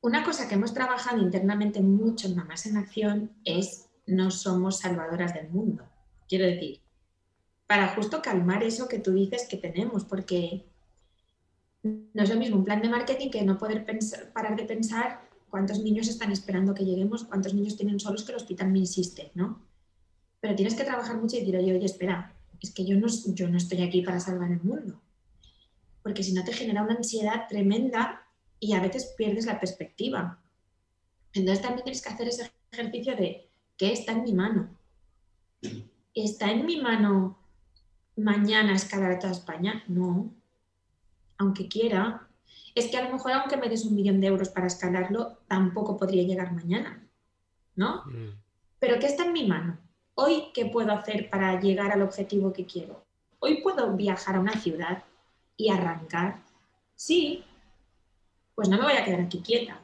una cosa que hemos trabajado internamente mucho en Mamás en Acción es no somos salvadoras del mundo. Quiero decir, para justo calmar eso que tú dices que tenemos, porque no es lo mismo un plan de marketing que no poder parar de pensar cuántos niños están esperando que lleguemos, cuántos niños tienen solos que el hospital me insiste, ¿no? Pero tienes que trabajar mucho y decir, oye, oye, espera, es que yo no, yo no estoy aquí para salvar el mundo. Porque si no te genera una ansiedad tremenda y a veces pierdes la perspectiva. Entonces también tienes que hacer ese ejercicio de, ¿qué está en mi mano? ¿Está en mi mano mañana escalar a toda España? No, aunque quiera, es que a lo mejor aunque me des un millón de euros para escalarlo, tampoco podría llegar mañana, ¿no? Mm. Pero ¿qué está en mi mano? Hoy, ¿qué puedo hacer para llegar al objetivo que quiero? Hoy puedo viajar a una ciudad y arrancar. Sí, pues no me voy a quedar aquí quieta.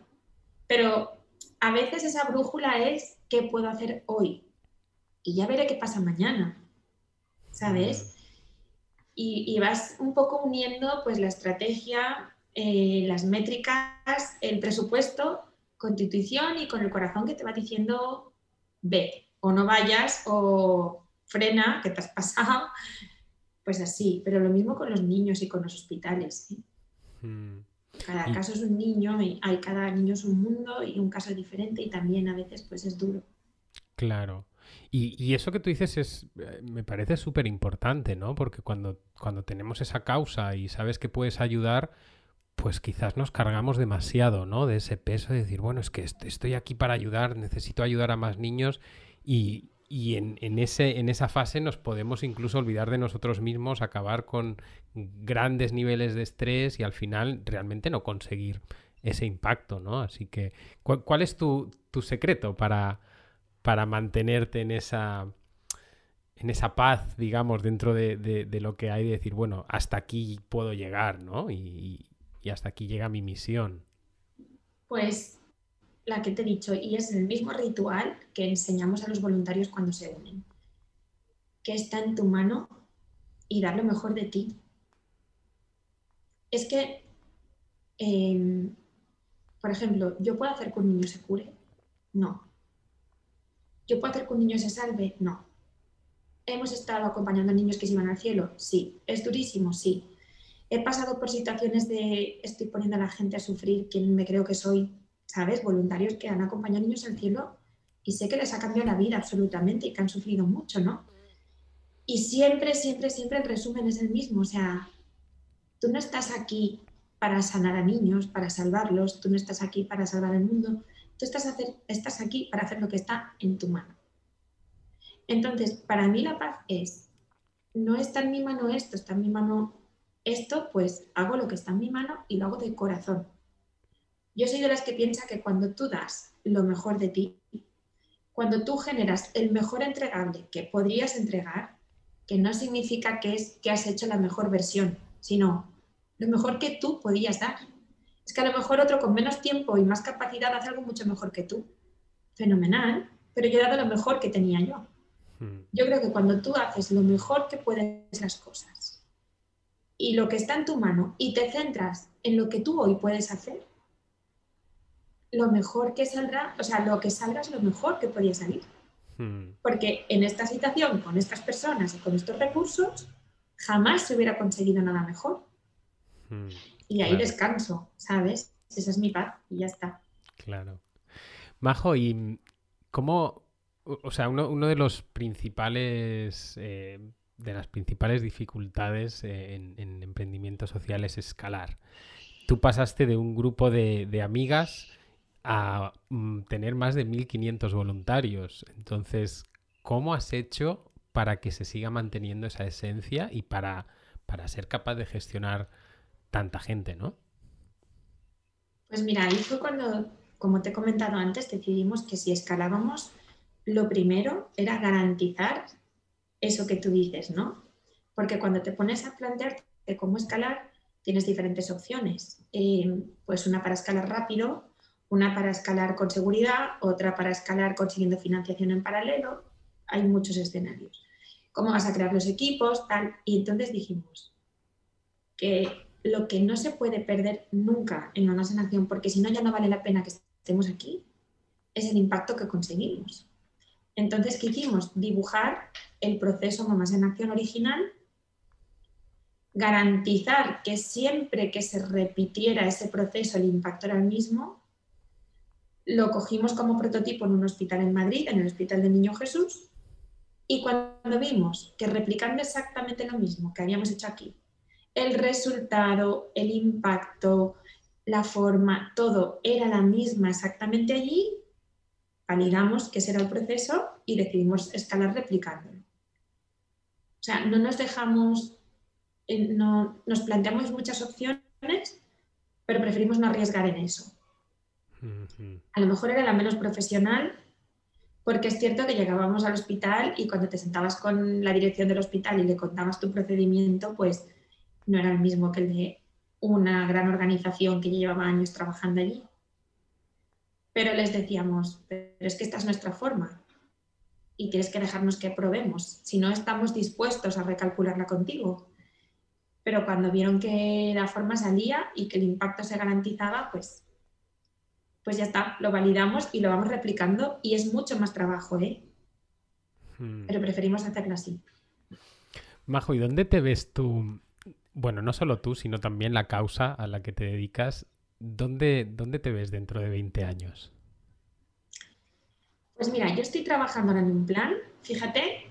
Pero a veces esa brújula es qué puedo hacer hoy. Y ya veré qué pasa mañana. ¿Sabes? y, vas un poco uniendo pues la estrategia, eh, las métricas, el presupuesto con tu intuición y con el corazón que te va diciendo ve o no vayas o frena, que te has pasado, pues así, pero lo mismo con los niños y con los hospitales. ¿eh? Hmm. Cada caso es un niño, y hay, cada niño es un mundo y un caso diferente y también a veces pues es duro. Claro. Y, eso que tú dices es, eh, me parece súper importante, ¿no? Porque cuando, cuando tenemos esa causa y sabes que puedes ayudar, pues quizás nos cargamos demasiado, ¿no? De ese peso de decir, bueno, es que estoy aquí para ayudar, necesito ayudar a más niños y, en, ese, en esa fase nos podemos incluso olvidar de nosotros mismos, acabar con grandes niveles de estrés y al final realmente no conseguir ese impacto, ¿no? Así que, ¿cuál, es tu, tu secreto para, para mantenerte en esa, en esa paz, digamos, dentro de, lo que hay, de decir, bueno, hasta aquí puedo llegar, ¿no? Y, y hasta aquí llega mi misión. Pues la que te he dicho, y es el mismo ritual que enseñamos a los voluntarios cuando se unen, que está en tu mano y dar lo mejor de ti. Es que, em, por ejemplo, ¿yo puedo hacer que un niño se cure? No. ¿Yo puedo hacer que un niño se salve? No. ¿Hemos estado acompañando a niños que se iban al cielo? Sí. ¿Es durísimo? Sí. He pasado por situaciones de estoy poniendo a la gente a sufrir, quien me creo que soy, ¿sabes? Voluntarios que han acompañado niños al cielo y sé que les ha cambiado la vida absolutamente y que han sufrido mucho, ¿no? Y siempre, siempre, siempre el resumen es el mismo. O sea, tú no estás aquí para sanar a niños, para salvarlos, tú no estás aquí para salvar el mundo, tú estás, estás aquí para hacer lo que está en tu mano. Entonces, para mí la paz es, no está en mi mano esto, está en mi mano esto, pues hago lo que está en mi mano y lo hago de corazón. Yo soy de las que piensa que cuando tú das lo mejor de ti, cuando tú generas el mejor entregable que podrías entregar, que no significa que es que has hecho la mejor versión, sino lo mejor que tú podías dar. Es que a lo mejor otro con menos tiempo y más capacidad hace algo mucho mejor que tú. Fenomenal, pero yo he dado lo mejor que tenía yo. Hmm. Yo creo que cuando tú haces lo mejor que puedes las cosas y lo que está en tu mano y te centras en lo que tú hoy puedes hacer, lo mejor que saldrá, o sea, lo que salga es lo mejor que podía salir. Hmm. Porque en esta situación, con estas personas y con estos recursos, jamás se hubiera conseguido nada mejor. Hmm. Y ahí descanso, ¿sabes? Esa es mi paz y ya está. Claro. Majo, ¿y cómo, o sea, uno, de los principales, eh, de las principales dificultades en, emprendimiento social es escalar. Tú pasaste de un grupo de amigas a mm, tener más de 1.500 voluntarios. Entonces, ¿cómo has hecho para que se siga manteniendo esa esencia y para, para ser capaz de gestionar tanta gente, no? Pues mira, ahí fue cuando, como te he comentado antes, decidimos que si escalábamos, lo primero era garantizar eso que tú dices, ¿no? Porque cuando te pones a plantearte cómo escalar, tienes diferentes opciones. Eh, pues una para escalar rápido, una para escalar con seguridad, otra para escalar consiguiendo financiación en paralelo. Hay muchos escenarios. ¿Cómo vas a crear los equipos? Tal. Y entonces dijimos que lo que no se puede perder nunca en una en porque si no ya no vale la pena que estemos aquí, es el impacto que conseguimos. Entonces, ¿qué hicimos? Dibujar el proceso Mamás en Acción original, garantizar que siempre que se repitiera ese proceso el impacto era el mismo lo cogimos como prototipo en un hospital en Madrid, en el Hospital del Niño Jesús, y cuando vimos que replicando exactamente lo mismo que habíamos hecho aquí, el resultado, el impacto, la forma, todo era la misma exactamente allí, validamos que ese era el proceso y decidimos escalar replicándolo. O sea, no nos dejamos, no, nos planteamos muchas opciones, pero preferimos no arriesgar en eso. A lo mejor era la menos profesional, porque es cierto que llegábamos al hospital y cuando te sentabas con la dirección del hospital y le contabas tu procedimiento, pues no era el mismo que el de una gran organización que llevaba años trabajando allí. Pero les decíamos, pero es que esta es nuestra forma y tienes que dejarnos que probemos, si no estamos dispuestos a recalcularla contigo. Pero cuando vieron que la forma salía y que el impacto se garantizaba, pues pues ya está, lo validamos y lo vamos replicando y es mucho más trabajo, ¿eh? Hmm. Pero preferimos hacerlo así. Majo, ¿y dónde te ves tú? Bueno, no solo tú, sino también la causa a la que te dedicas. ¿Dónde, dónde te ves dentro de 20 años? Pues mira, yo estoy trabajando ahora en un plan, fíjate,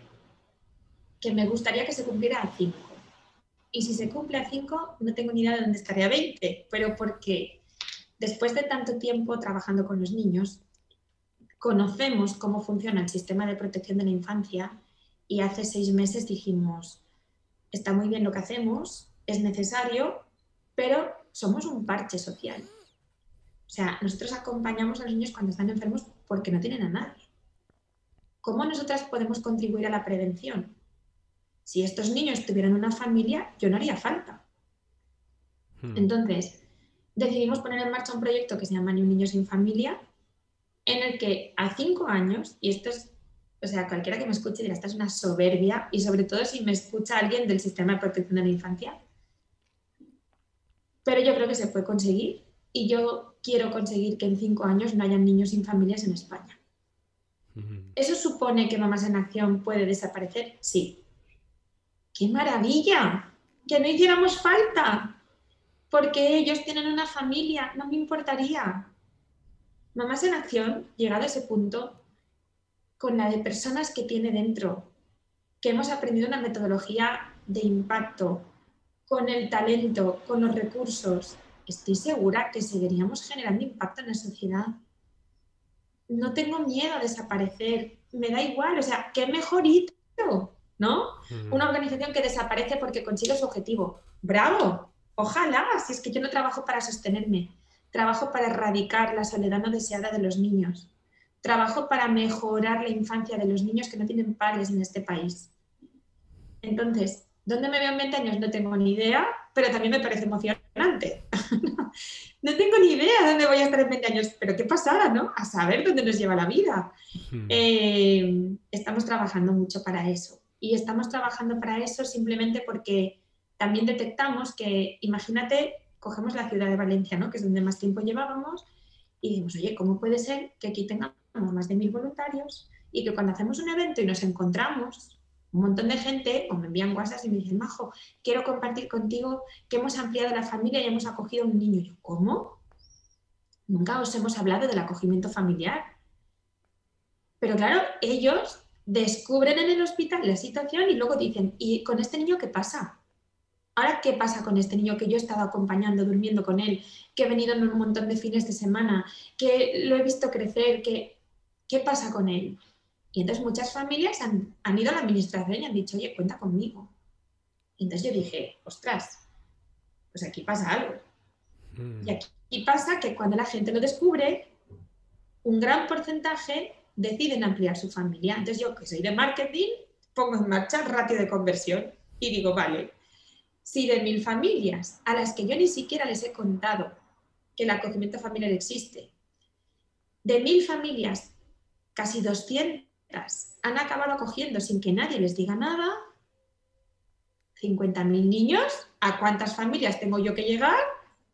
que me gustaría que se cumpliera a 5. Y si se cumple a 5, no tengo ni idea de dónde estaría a 20, pero porque después de tanto tiempo trabajando con los niños, conocemos cómo funciona el sistema de protección de la infancia y hace seis meses dijimos, está muy bien lo que hacemos, es necesario, pero somos un parche social. O sea, nosotros acompañamos a los niños cuando están enfermos porque no tienen a nadie. ¿Cómo nosotras podemos contribuir a la prevención? Si estos niños tuvieran una familia, yo no haría falta. Hmm. Entonces, decidimos poner en marcha un proyecto que se llama Ni un niño sin familia, en el que a cinco años, y esto es, o sea, cualquiera que me escuche dirá, esta es una soberbia, y sobre todo si me escucha alguien del sistema de protección de la infancia, pero yo creo que se puede conseguir y yo quiero conseguir que en cinco años no hayan niños sin familias en España. ¿Eso supone que Mamás en Acción puede desaparecer? Sí. ¡Qué maravilla! Que no hiciéramos falta, porque ellos tienen una familia, no me importaría. Mamás en Acción, llegado a ese punto, con la de personas que tiene dentro, que hemos aprendido una metodología de impacto, con el talento, con los recursos, estoy segura que seguiríamos generando impacto en la sociedad. No tengo miedo a desaparecer, me da igual, o sea, qué mejor ¿no? Una organización que desaparece porque consigue su objetivo. ¡Bravo! Ojalá, si es que yo no trabajo para sostenerme, trabajo para erradicar la soledad no deseada de los niños, trabajo para mejorar la infancia de los niños que no tienen padres en este país. Entonces, ¿dónde me veo en 20 años? No tengo ni idea, pero también me parece emocionante. no tengo ni idea de dónde voy a estar en 20 años, pero qué pasada, ¿no? A saber dónde nos lleva la vida. Eh, estamos trabajando mucho para eso. Y estamos trabajando para eso simplemente porque también detectamos que, imagínate, cogemos la ciudad de Valencia, ¿no? que es donde más tiempo llevábamos, y decimos, oye, ¿cómo puede ser que aquí tengamos más de mil voluntarios y que cuando hacemos un evento y nos encontramos un montón de gente o me envían WhatsApp y me dicen, Majo, quiero compartir contigo que hemos ampliado la familia y hemos acogido a un niño. yo, ¿cómo? Nunca os hemos hablado del acogimiento familiar. Pero claro, ellos descubren en el hospital la situación y luego dicen, ¿y con este niño qué pasa? Ahora, ¿qué pasa con este niño que yo he estado acompañando, durmiendo con él, que he venido en un montón de fines de semana, que lo he visto crecer, que, ¿qué pasa con él? Y entonces muchas familias han, ido a la administración y han dicho, oye, cuenta conmigo. Y entonces yo dije, ostras, pues aquí pasa algo. Mm. Y aquí pasa que cuando la gente lo descubre, un gran porcentaje deciden ampliar su familia. Entonces yo, que soy de marketing, pongo en marcha el ratio de conversión y digo, vale, si de mil familias a las que yo ni siquiera les he contado que el acogimiento familiar existe, de mil familias, casi 200 han acabado acogiendo sin que nadie les diga nada 50.000 niños. ¿A cuántas familias tengo yo que llegar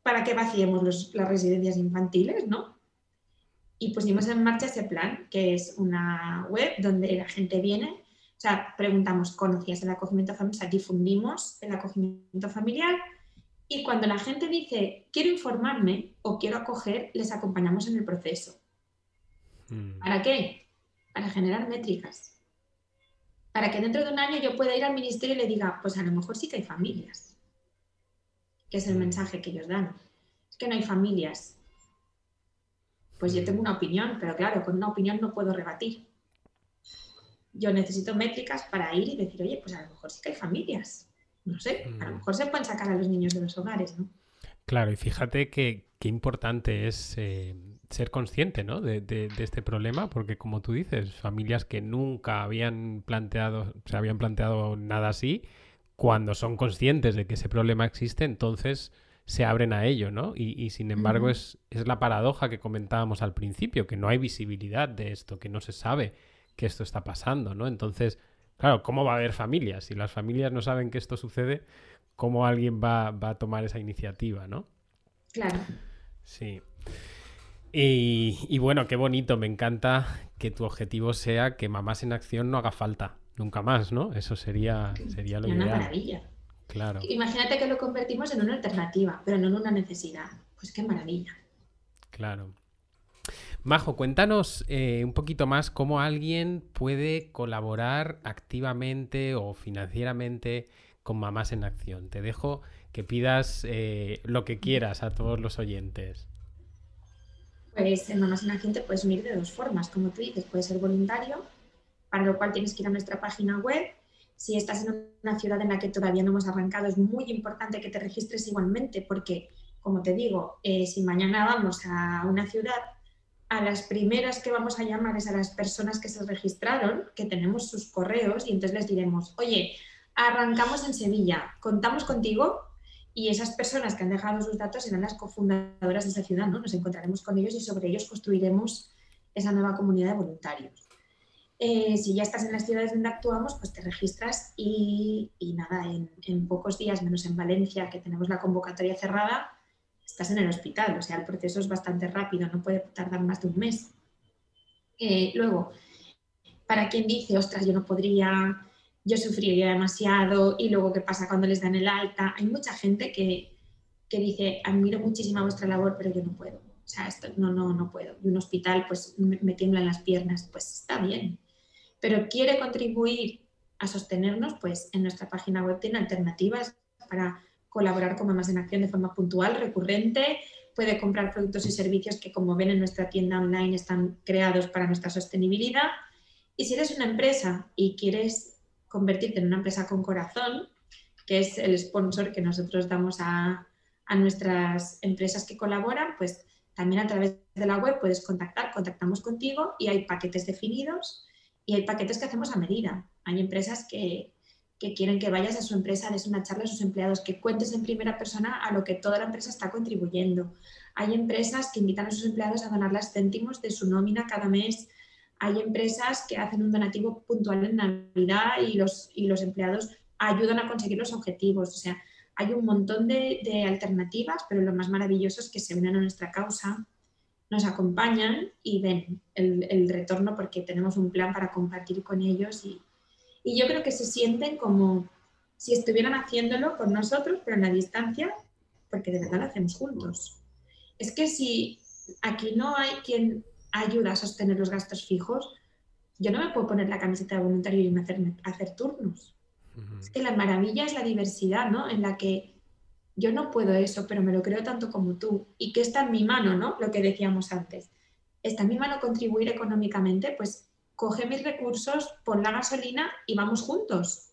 para que vaciemos las residencias infantiles, no? Y pusimos en marcha ese plan, que es una web donde la gente viene, sea, preguntamos, ¿conocías el acogimiento familiar? O sea, difundimos el acogimiento familiar y cuando la gente dice, quiero informarme o quiero acoger, les acompañamos en el proceso. Mm. ¿Para qué? para generar métricas. Para que dentro de un año yo pueda ir al ministerio y le diga, pues a lo mejor sí que hay familias, que es el mm. mensaje que ellos dan. Es que no hay familias. Pues yo tengo una opinión, pero claro, con una opinión no puedo rebatir. Yo necesito métricas para ir y decir, oye, pues a lo mejor sí que hay familias. No sé, a lo mm. mejor se pueden sacar a los niños de los hogares, ¿no? Claro, y fíjate que qué importante es eh, ser consciente ¿no? de, este problema, porque como tú dices, familias que nunca habían planteado, se habían planteado nada así, cuando son conscientes de que ese problema existe, entonces se abren a ello, ¿no? Y, sin embargo es, es, la paradoja que comentábamos al principio, que no hay visibilidad de esto, que no se sabe que esto está pasando, ¿no? Entonces, claro, ¿cómo va a haber familias? Si las familias no saben que esto sucede, ¿cómo alguien va, va a tomar esa iniciativa, ¿no? Claro. Sí. Y, bueno, qué bonito, me encanta que tu objetivo sea que Mamás en Acción no haga falta nunca más, ¿no? Eso sería, sería lo una maravilla. Claro. Imagínate que lo convertimos en una alternativa, pero no en una necesidad. Pues qué maravilla. Claro. Majo, cuéntanos eh, un poquito más cómo alguien puede colaborar activamente o financieramente con Mamás en Acción. Te dejo que pidas eh, lo que quieras a todos los oyentes. Pues en Mamás en Acción te puedes unir de dos formas. Como tú dices, puedes ser voluntario, para lo cual tienes que ir a nuestra página web. Si estás en una ciudad en la que todavía no hemos arrancado, es muy importante que te registres igualmente, porque, como te digo, eh, si mañana vamos a una ciudad, a las primeras que vamos a llamar es a las personas que se registraron, que tenemos sus correos, y entonces les diremos, oye, arrancamos en Sevilla, contamos contigo y esas personas que han dejado sus datos serán las cofundadoras de esa ciudad, ¿no? Nos encontraremos con ellos y sobre ellos construiremos esa nueva comunidad de voluntarios. Eh, si ya estás en las ciudades donde actuamos, pues te registras y, nada, en, pocos días, menos en Valencia, que tenemos la convocatoria cerrada, estás en el hospital. O sea, el proceso es bastante rápido, no puede tardar más de un mes. Eh, luego, para quien dice, ostras, yo no podría, yo sufriría demasiado, y luego qué pasa cuando les dan el alta, hay mucha gente que, dice, admiro muchísimo vuestra labor, pero yo no puedo. O sea, esto, no, no, no puedo. Y un hospital, pues me, me tiemblan las piernas, pues está bien pero quiere contribuir a sostenernos, pues en nuestra página web tiene alternativas para colaborar con Mamás en Acción de forma puntual, recurrente, puede comprar productos y servicios que como ven en nuestra tienda online están creados para nuestra sostenibilidad. Y si eres una empresa y quieres convertirte en una empresa con corazón, que es el sponsor que nosotros damos a, a nuestras empresas que colaboran, pues también a través de la web puedes contactar, contactamos contigo y hay paquetes definidos y hay paquetes que hacemos a medida. Hay empresas que, quieren que vayas a su empresa, des una charla a sus empleados, que cuentes en primera persona a lo que toda la empresa está contribuyendo. Hay empresas que invitan a sus empleados a donar las céntimos de su nómina cada mes. Hay empresas que hacen un donativo puntual en Navidad y los, y los empleados ayudan a conseguir los objetivos. O sea, hay un montón de, de alternativas, pero lo más maravilloso es que se unen a nuestra causa nos acompañan y ven el, retorno porque tenemos un plan para compartir con ellos y, yo creo que se sienten como si estuvieran haciéndolo con nosotros, pero en la distancia, porque de verdad lo hacemos juntos. Es que si aquí no hay quien ayuda a sostener los gastos fijos, yo no me puedo poner la camiseta de voluntario y hacer, hacer turnos. Es que la maravilla es la diversidad, ¿no? En la que yo no puedo eso, pero me lo creo tanto como tú. Y que está en mi mano, ¿no? Lo que decíamos antes. Está en mi mano contribuir económicamente, pues coge mis recursos, pon la gasolina y vamos juntos.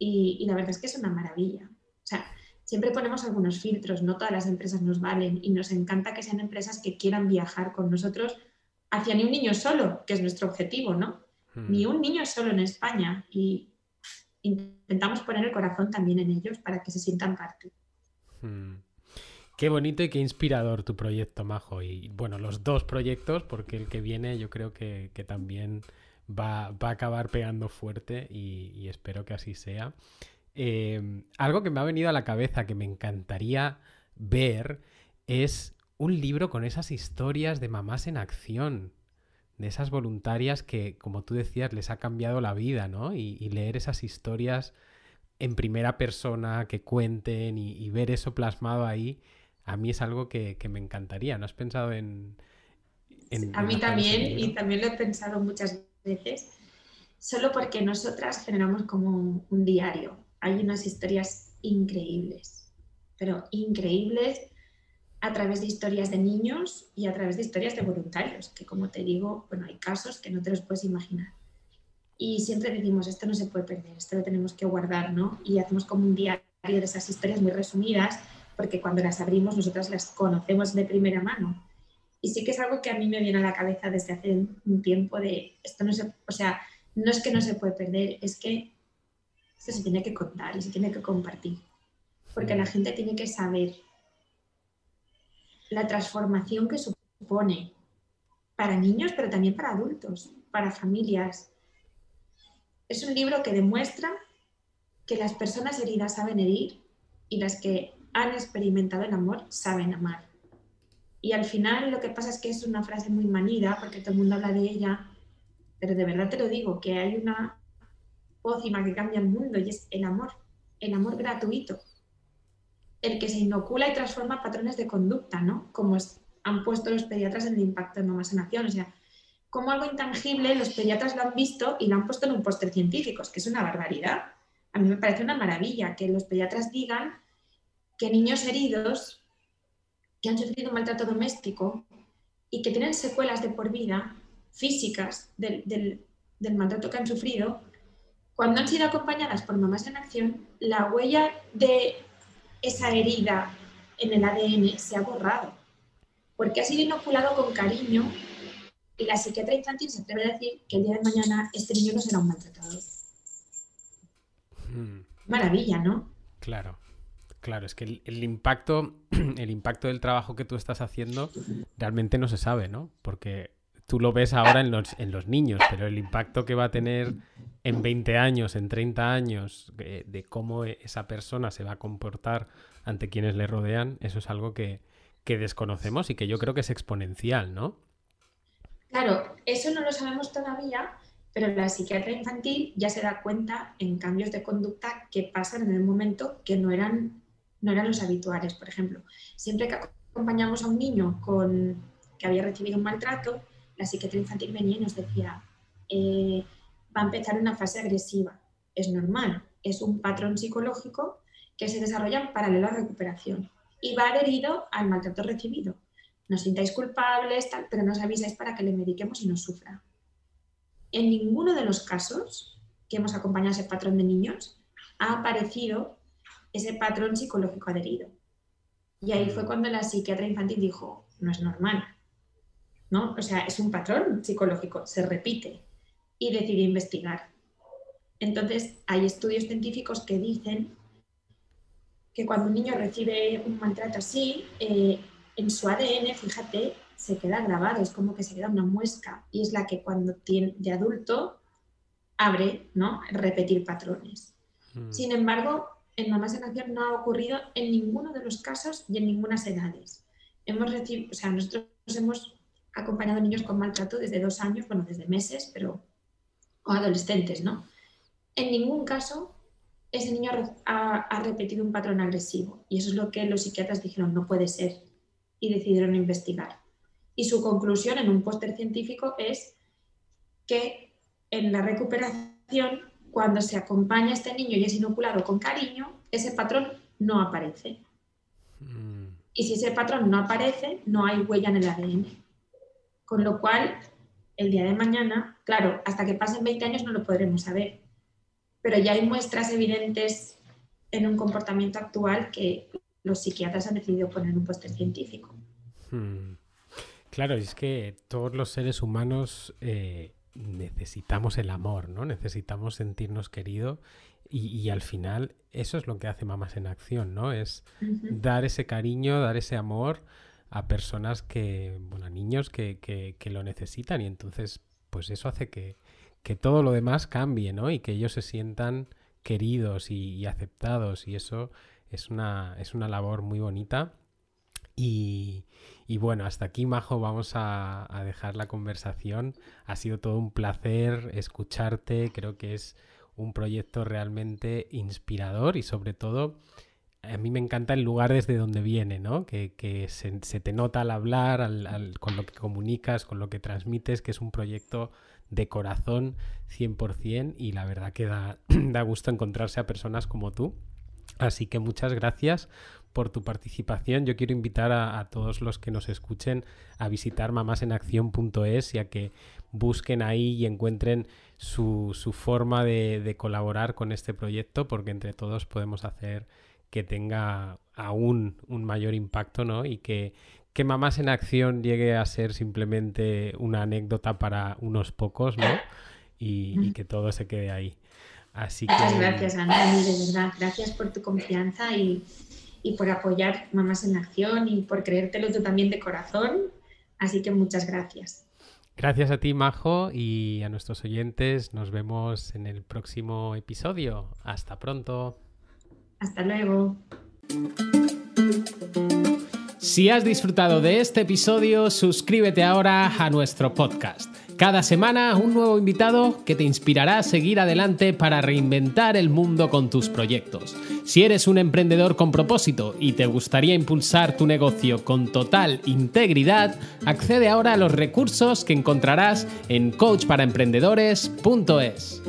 Y, la verdad es que es una maravilla. O sea, siempre ponemos algunos filtros, no todas las empresas nos valen y nos encanta que sean empresas que quieran viajar con nosotros hacia ni un niño solo, que es nuestro objetivo, ¿no? Hmm. Ni un niño solo en España. Y intentamos poner el corazón también en ellos para que se sientan parte. Mm. Qué bonito y qué inspirador tu proyecto, Majo. Y bueno, los dos proyectos, porque el que viene yo creo que, también va, a acabar pegando fuerte y, espero que así sea. Em, algo que me ha venido a la cabeza que me encantaría ver es un libro con esas historias de mamás en acción, de esas voluntarias que, como tú decías, les ha cambiado la vida, ¿no? y leer esas historias en primera persona, que cuenten y, ver eso plasmado ahí, a mí es algo que, me encantaría. ¿No has pensado en... a mí también, y también lo he pensado muchas veces, solo porque nosotras generamos como un diario. Hay unas historias increíbles, pero increíbles a través de historias de niños y a través de historias de voluntarios, que como te digo, bueno, hay casos que no te los puedes imaginar y siempre decimos, esto no se puede perder, esto lo tenemos que guardar, ¿no? Y hacemos como un diario de esas historias muy resumidas, porque cuando las abrimos nosotras las conocemos de primera mano. Y sí que es algo que a mí me viene a la cabeza desde hace un tiempo de, esto no se, o sea, no es que no se puede perder, es que esto se tiene que contar y se tiene que compartir, porque la gente tiene que saber la transformación que supone para niños, pero también para adultos, para familias, es un libro que demuestra que las personas heridas saben herir y las que han experimentado el amor saben amar. Y al final lo que pasa es que es una frase muy manida porque todo el mundo habla de ella, pero de verdad te lo digo, que hay una pócima que cambia el mundo y es el amor, el amor gratuito, el que se inocula y transforma patrones de conducta, ¿no? Como han puesto los pediatras en el impacto en mamás en acción. O sea, como algo intangible los pediatras lo han visto y lo han puesto en un póster científico, que es una barbaridad. A mí me parece una maravilla que los pediatras digan que niños heridos que han sufrido maltrato doméstico y que tienen secuelas de por vida físicas del, del maltrato que han sufrido, cuando han sido acompañadas por mamás en acción, la huella de esa herida en el ADN se ha borrado, porque ha sido inoculado con cariño y la psiquiatra infantil se atreve a decir que el día de mañana este niño no será un maltratador. Hmm. maravilla, ¿no? Claro. Claro, es que el, impacto, el impacto del trabajo que tú estás haciendo realmente no se sabe, ¿no? Porque tú lo ves ahora en los, en los niños, pero el impacto que va a tener en 20 años, en 30 años, de, de cómo esa persona se va a comportar ante quienes le rodean, eso es algo que, que desconocemos y que yo creo que es exponencial, ¿no? Claro, eso no lo sabemos todavía, pero la psiquiatra infantil ya se da cuenta en cambios de conducta que pasan en el momento que no eran no eran los habituales. Por ejemplo, siempre que acompañamos a un niño con, que había recibido un maltrato, la psiquiatra infantil venía y nos decía, eh, va a empezar una fase agresiva. Es normal, es un patrón psicológico que se desarrolla en paralelo a la recuperación y va adherido al maltrato recibido. No sintáis culpables, tal, pero nos avisáis para que le mediquemos y no sufra. En ninguno de los casos que hemos acompañado a ese patrón de niños ha aparecido ese patrón psicológico adherido. Y ahí fue mm. cuando la psiquiatra infantil dijo, no es normal, ¿no? O sea, es un patrón psicológico, se repite. Y decidió investigar. Entonces, hay estudios científicos que dicen que cuando un niño recibe un maltrato así, eh, en su ADN, fíjate, se queda grabado, es como que se queda una muesca y es la que cuando tiene de adulto abre, ¿no? Repetir patrones. Mm. Sin embargo, en Mamás en Acción no ha ocurrido en ninguno de los casos y en ninguna edades. Hemos recibido, o sea, nosotros hemos acompañado niños con maltrato desde dos años, bueno, desde meses, pero o adolescentes, ¿no? En ningún caso ese niño ha, repetido un patrón agresivo y eso es lo que los psiquiatras dijeron, no puede ser, y decidieron investigar. Y su conclusión en un póster científico es que en la recuperación cuando se acompaña a este niño y es inoculado con cariño, ese patrón no aparece. Mm. Y si ese patrón no aparece, no hay huella en el ADN. Con lo cual, el día de mañana, claro, hasta que pasen 20 años no lo podremos saber, pero ya hay muestras evidentes en un comportamiento actual que los psiquiatras han decidido poner en un póster científico. Hmm. Claro, es que todos los seres humanos eh, necesitamos el amor, ¿no? Necesitamos sentirnos queridos y, al final eso es lo que hace Mamás en Acción, ¿no? Es dar ese cariño, dar ese amor a personas que, bueno, a niños que, que, lo necesitan y entonces pues eso hace que, que, todo lo demás cambie, ¿no? Y que ellos se sientan queridos y, aceptados y eso es una, es una labor muy bonita y, y bueno, hasta aquí, Majo, vamos a, dejar la conversación. Ha sido todo un placer escucharte. Creo que es un proyecto realmente inspirador y sobre todo a mí me encanta el lugar desde donde viene, ¿no? Que, se, te nota al hablar, con lo que comunicas, con lo que transmites, que es un proyecto de corazón 100% y la verdad que da gusto encontrarse a personas como tú. Así que muchas gracias por tu participación. Yo quiero invitar a, todos los que nos escuchen a visitar mamasenacción.es y a que busquen ahí y encuentren su, forma de, colaborar con este proyecto, porque entre todos podemos hacer que tenga aún un mayor impacto, ¿no? Y que, que Mamás en Acción llegue a ser simplemente una anécdota para unos pocos, ¿no? Y, que todo se quede ahí. Así Muchas gracias, Ana, de verdad. Gracias por tu confianza y, y por apoyar Mamás en Acción y por creértelo tú también de corazón. Así que muchas gracias. Gracias a ti, Majo, y a nuestros oyentes. Nos vemos en el próximo episodio. Hasta pronto. Hasta luego. Si has disfrutado de este episodio, suscríbete ahora a nuestro podcast. Cada semana un nuevo invitado que te inspirará a seguir adelante para reinventar el mundo con tus proyectos. Si eres un emprendedor con propósito y te gustaría impulsar tu negocio con total integridad, accede ahora a los recursos que encontrarás en coachparaemprendedores.es.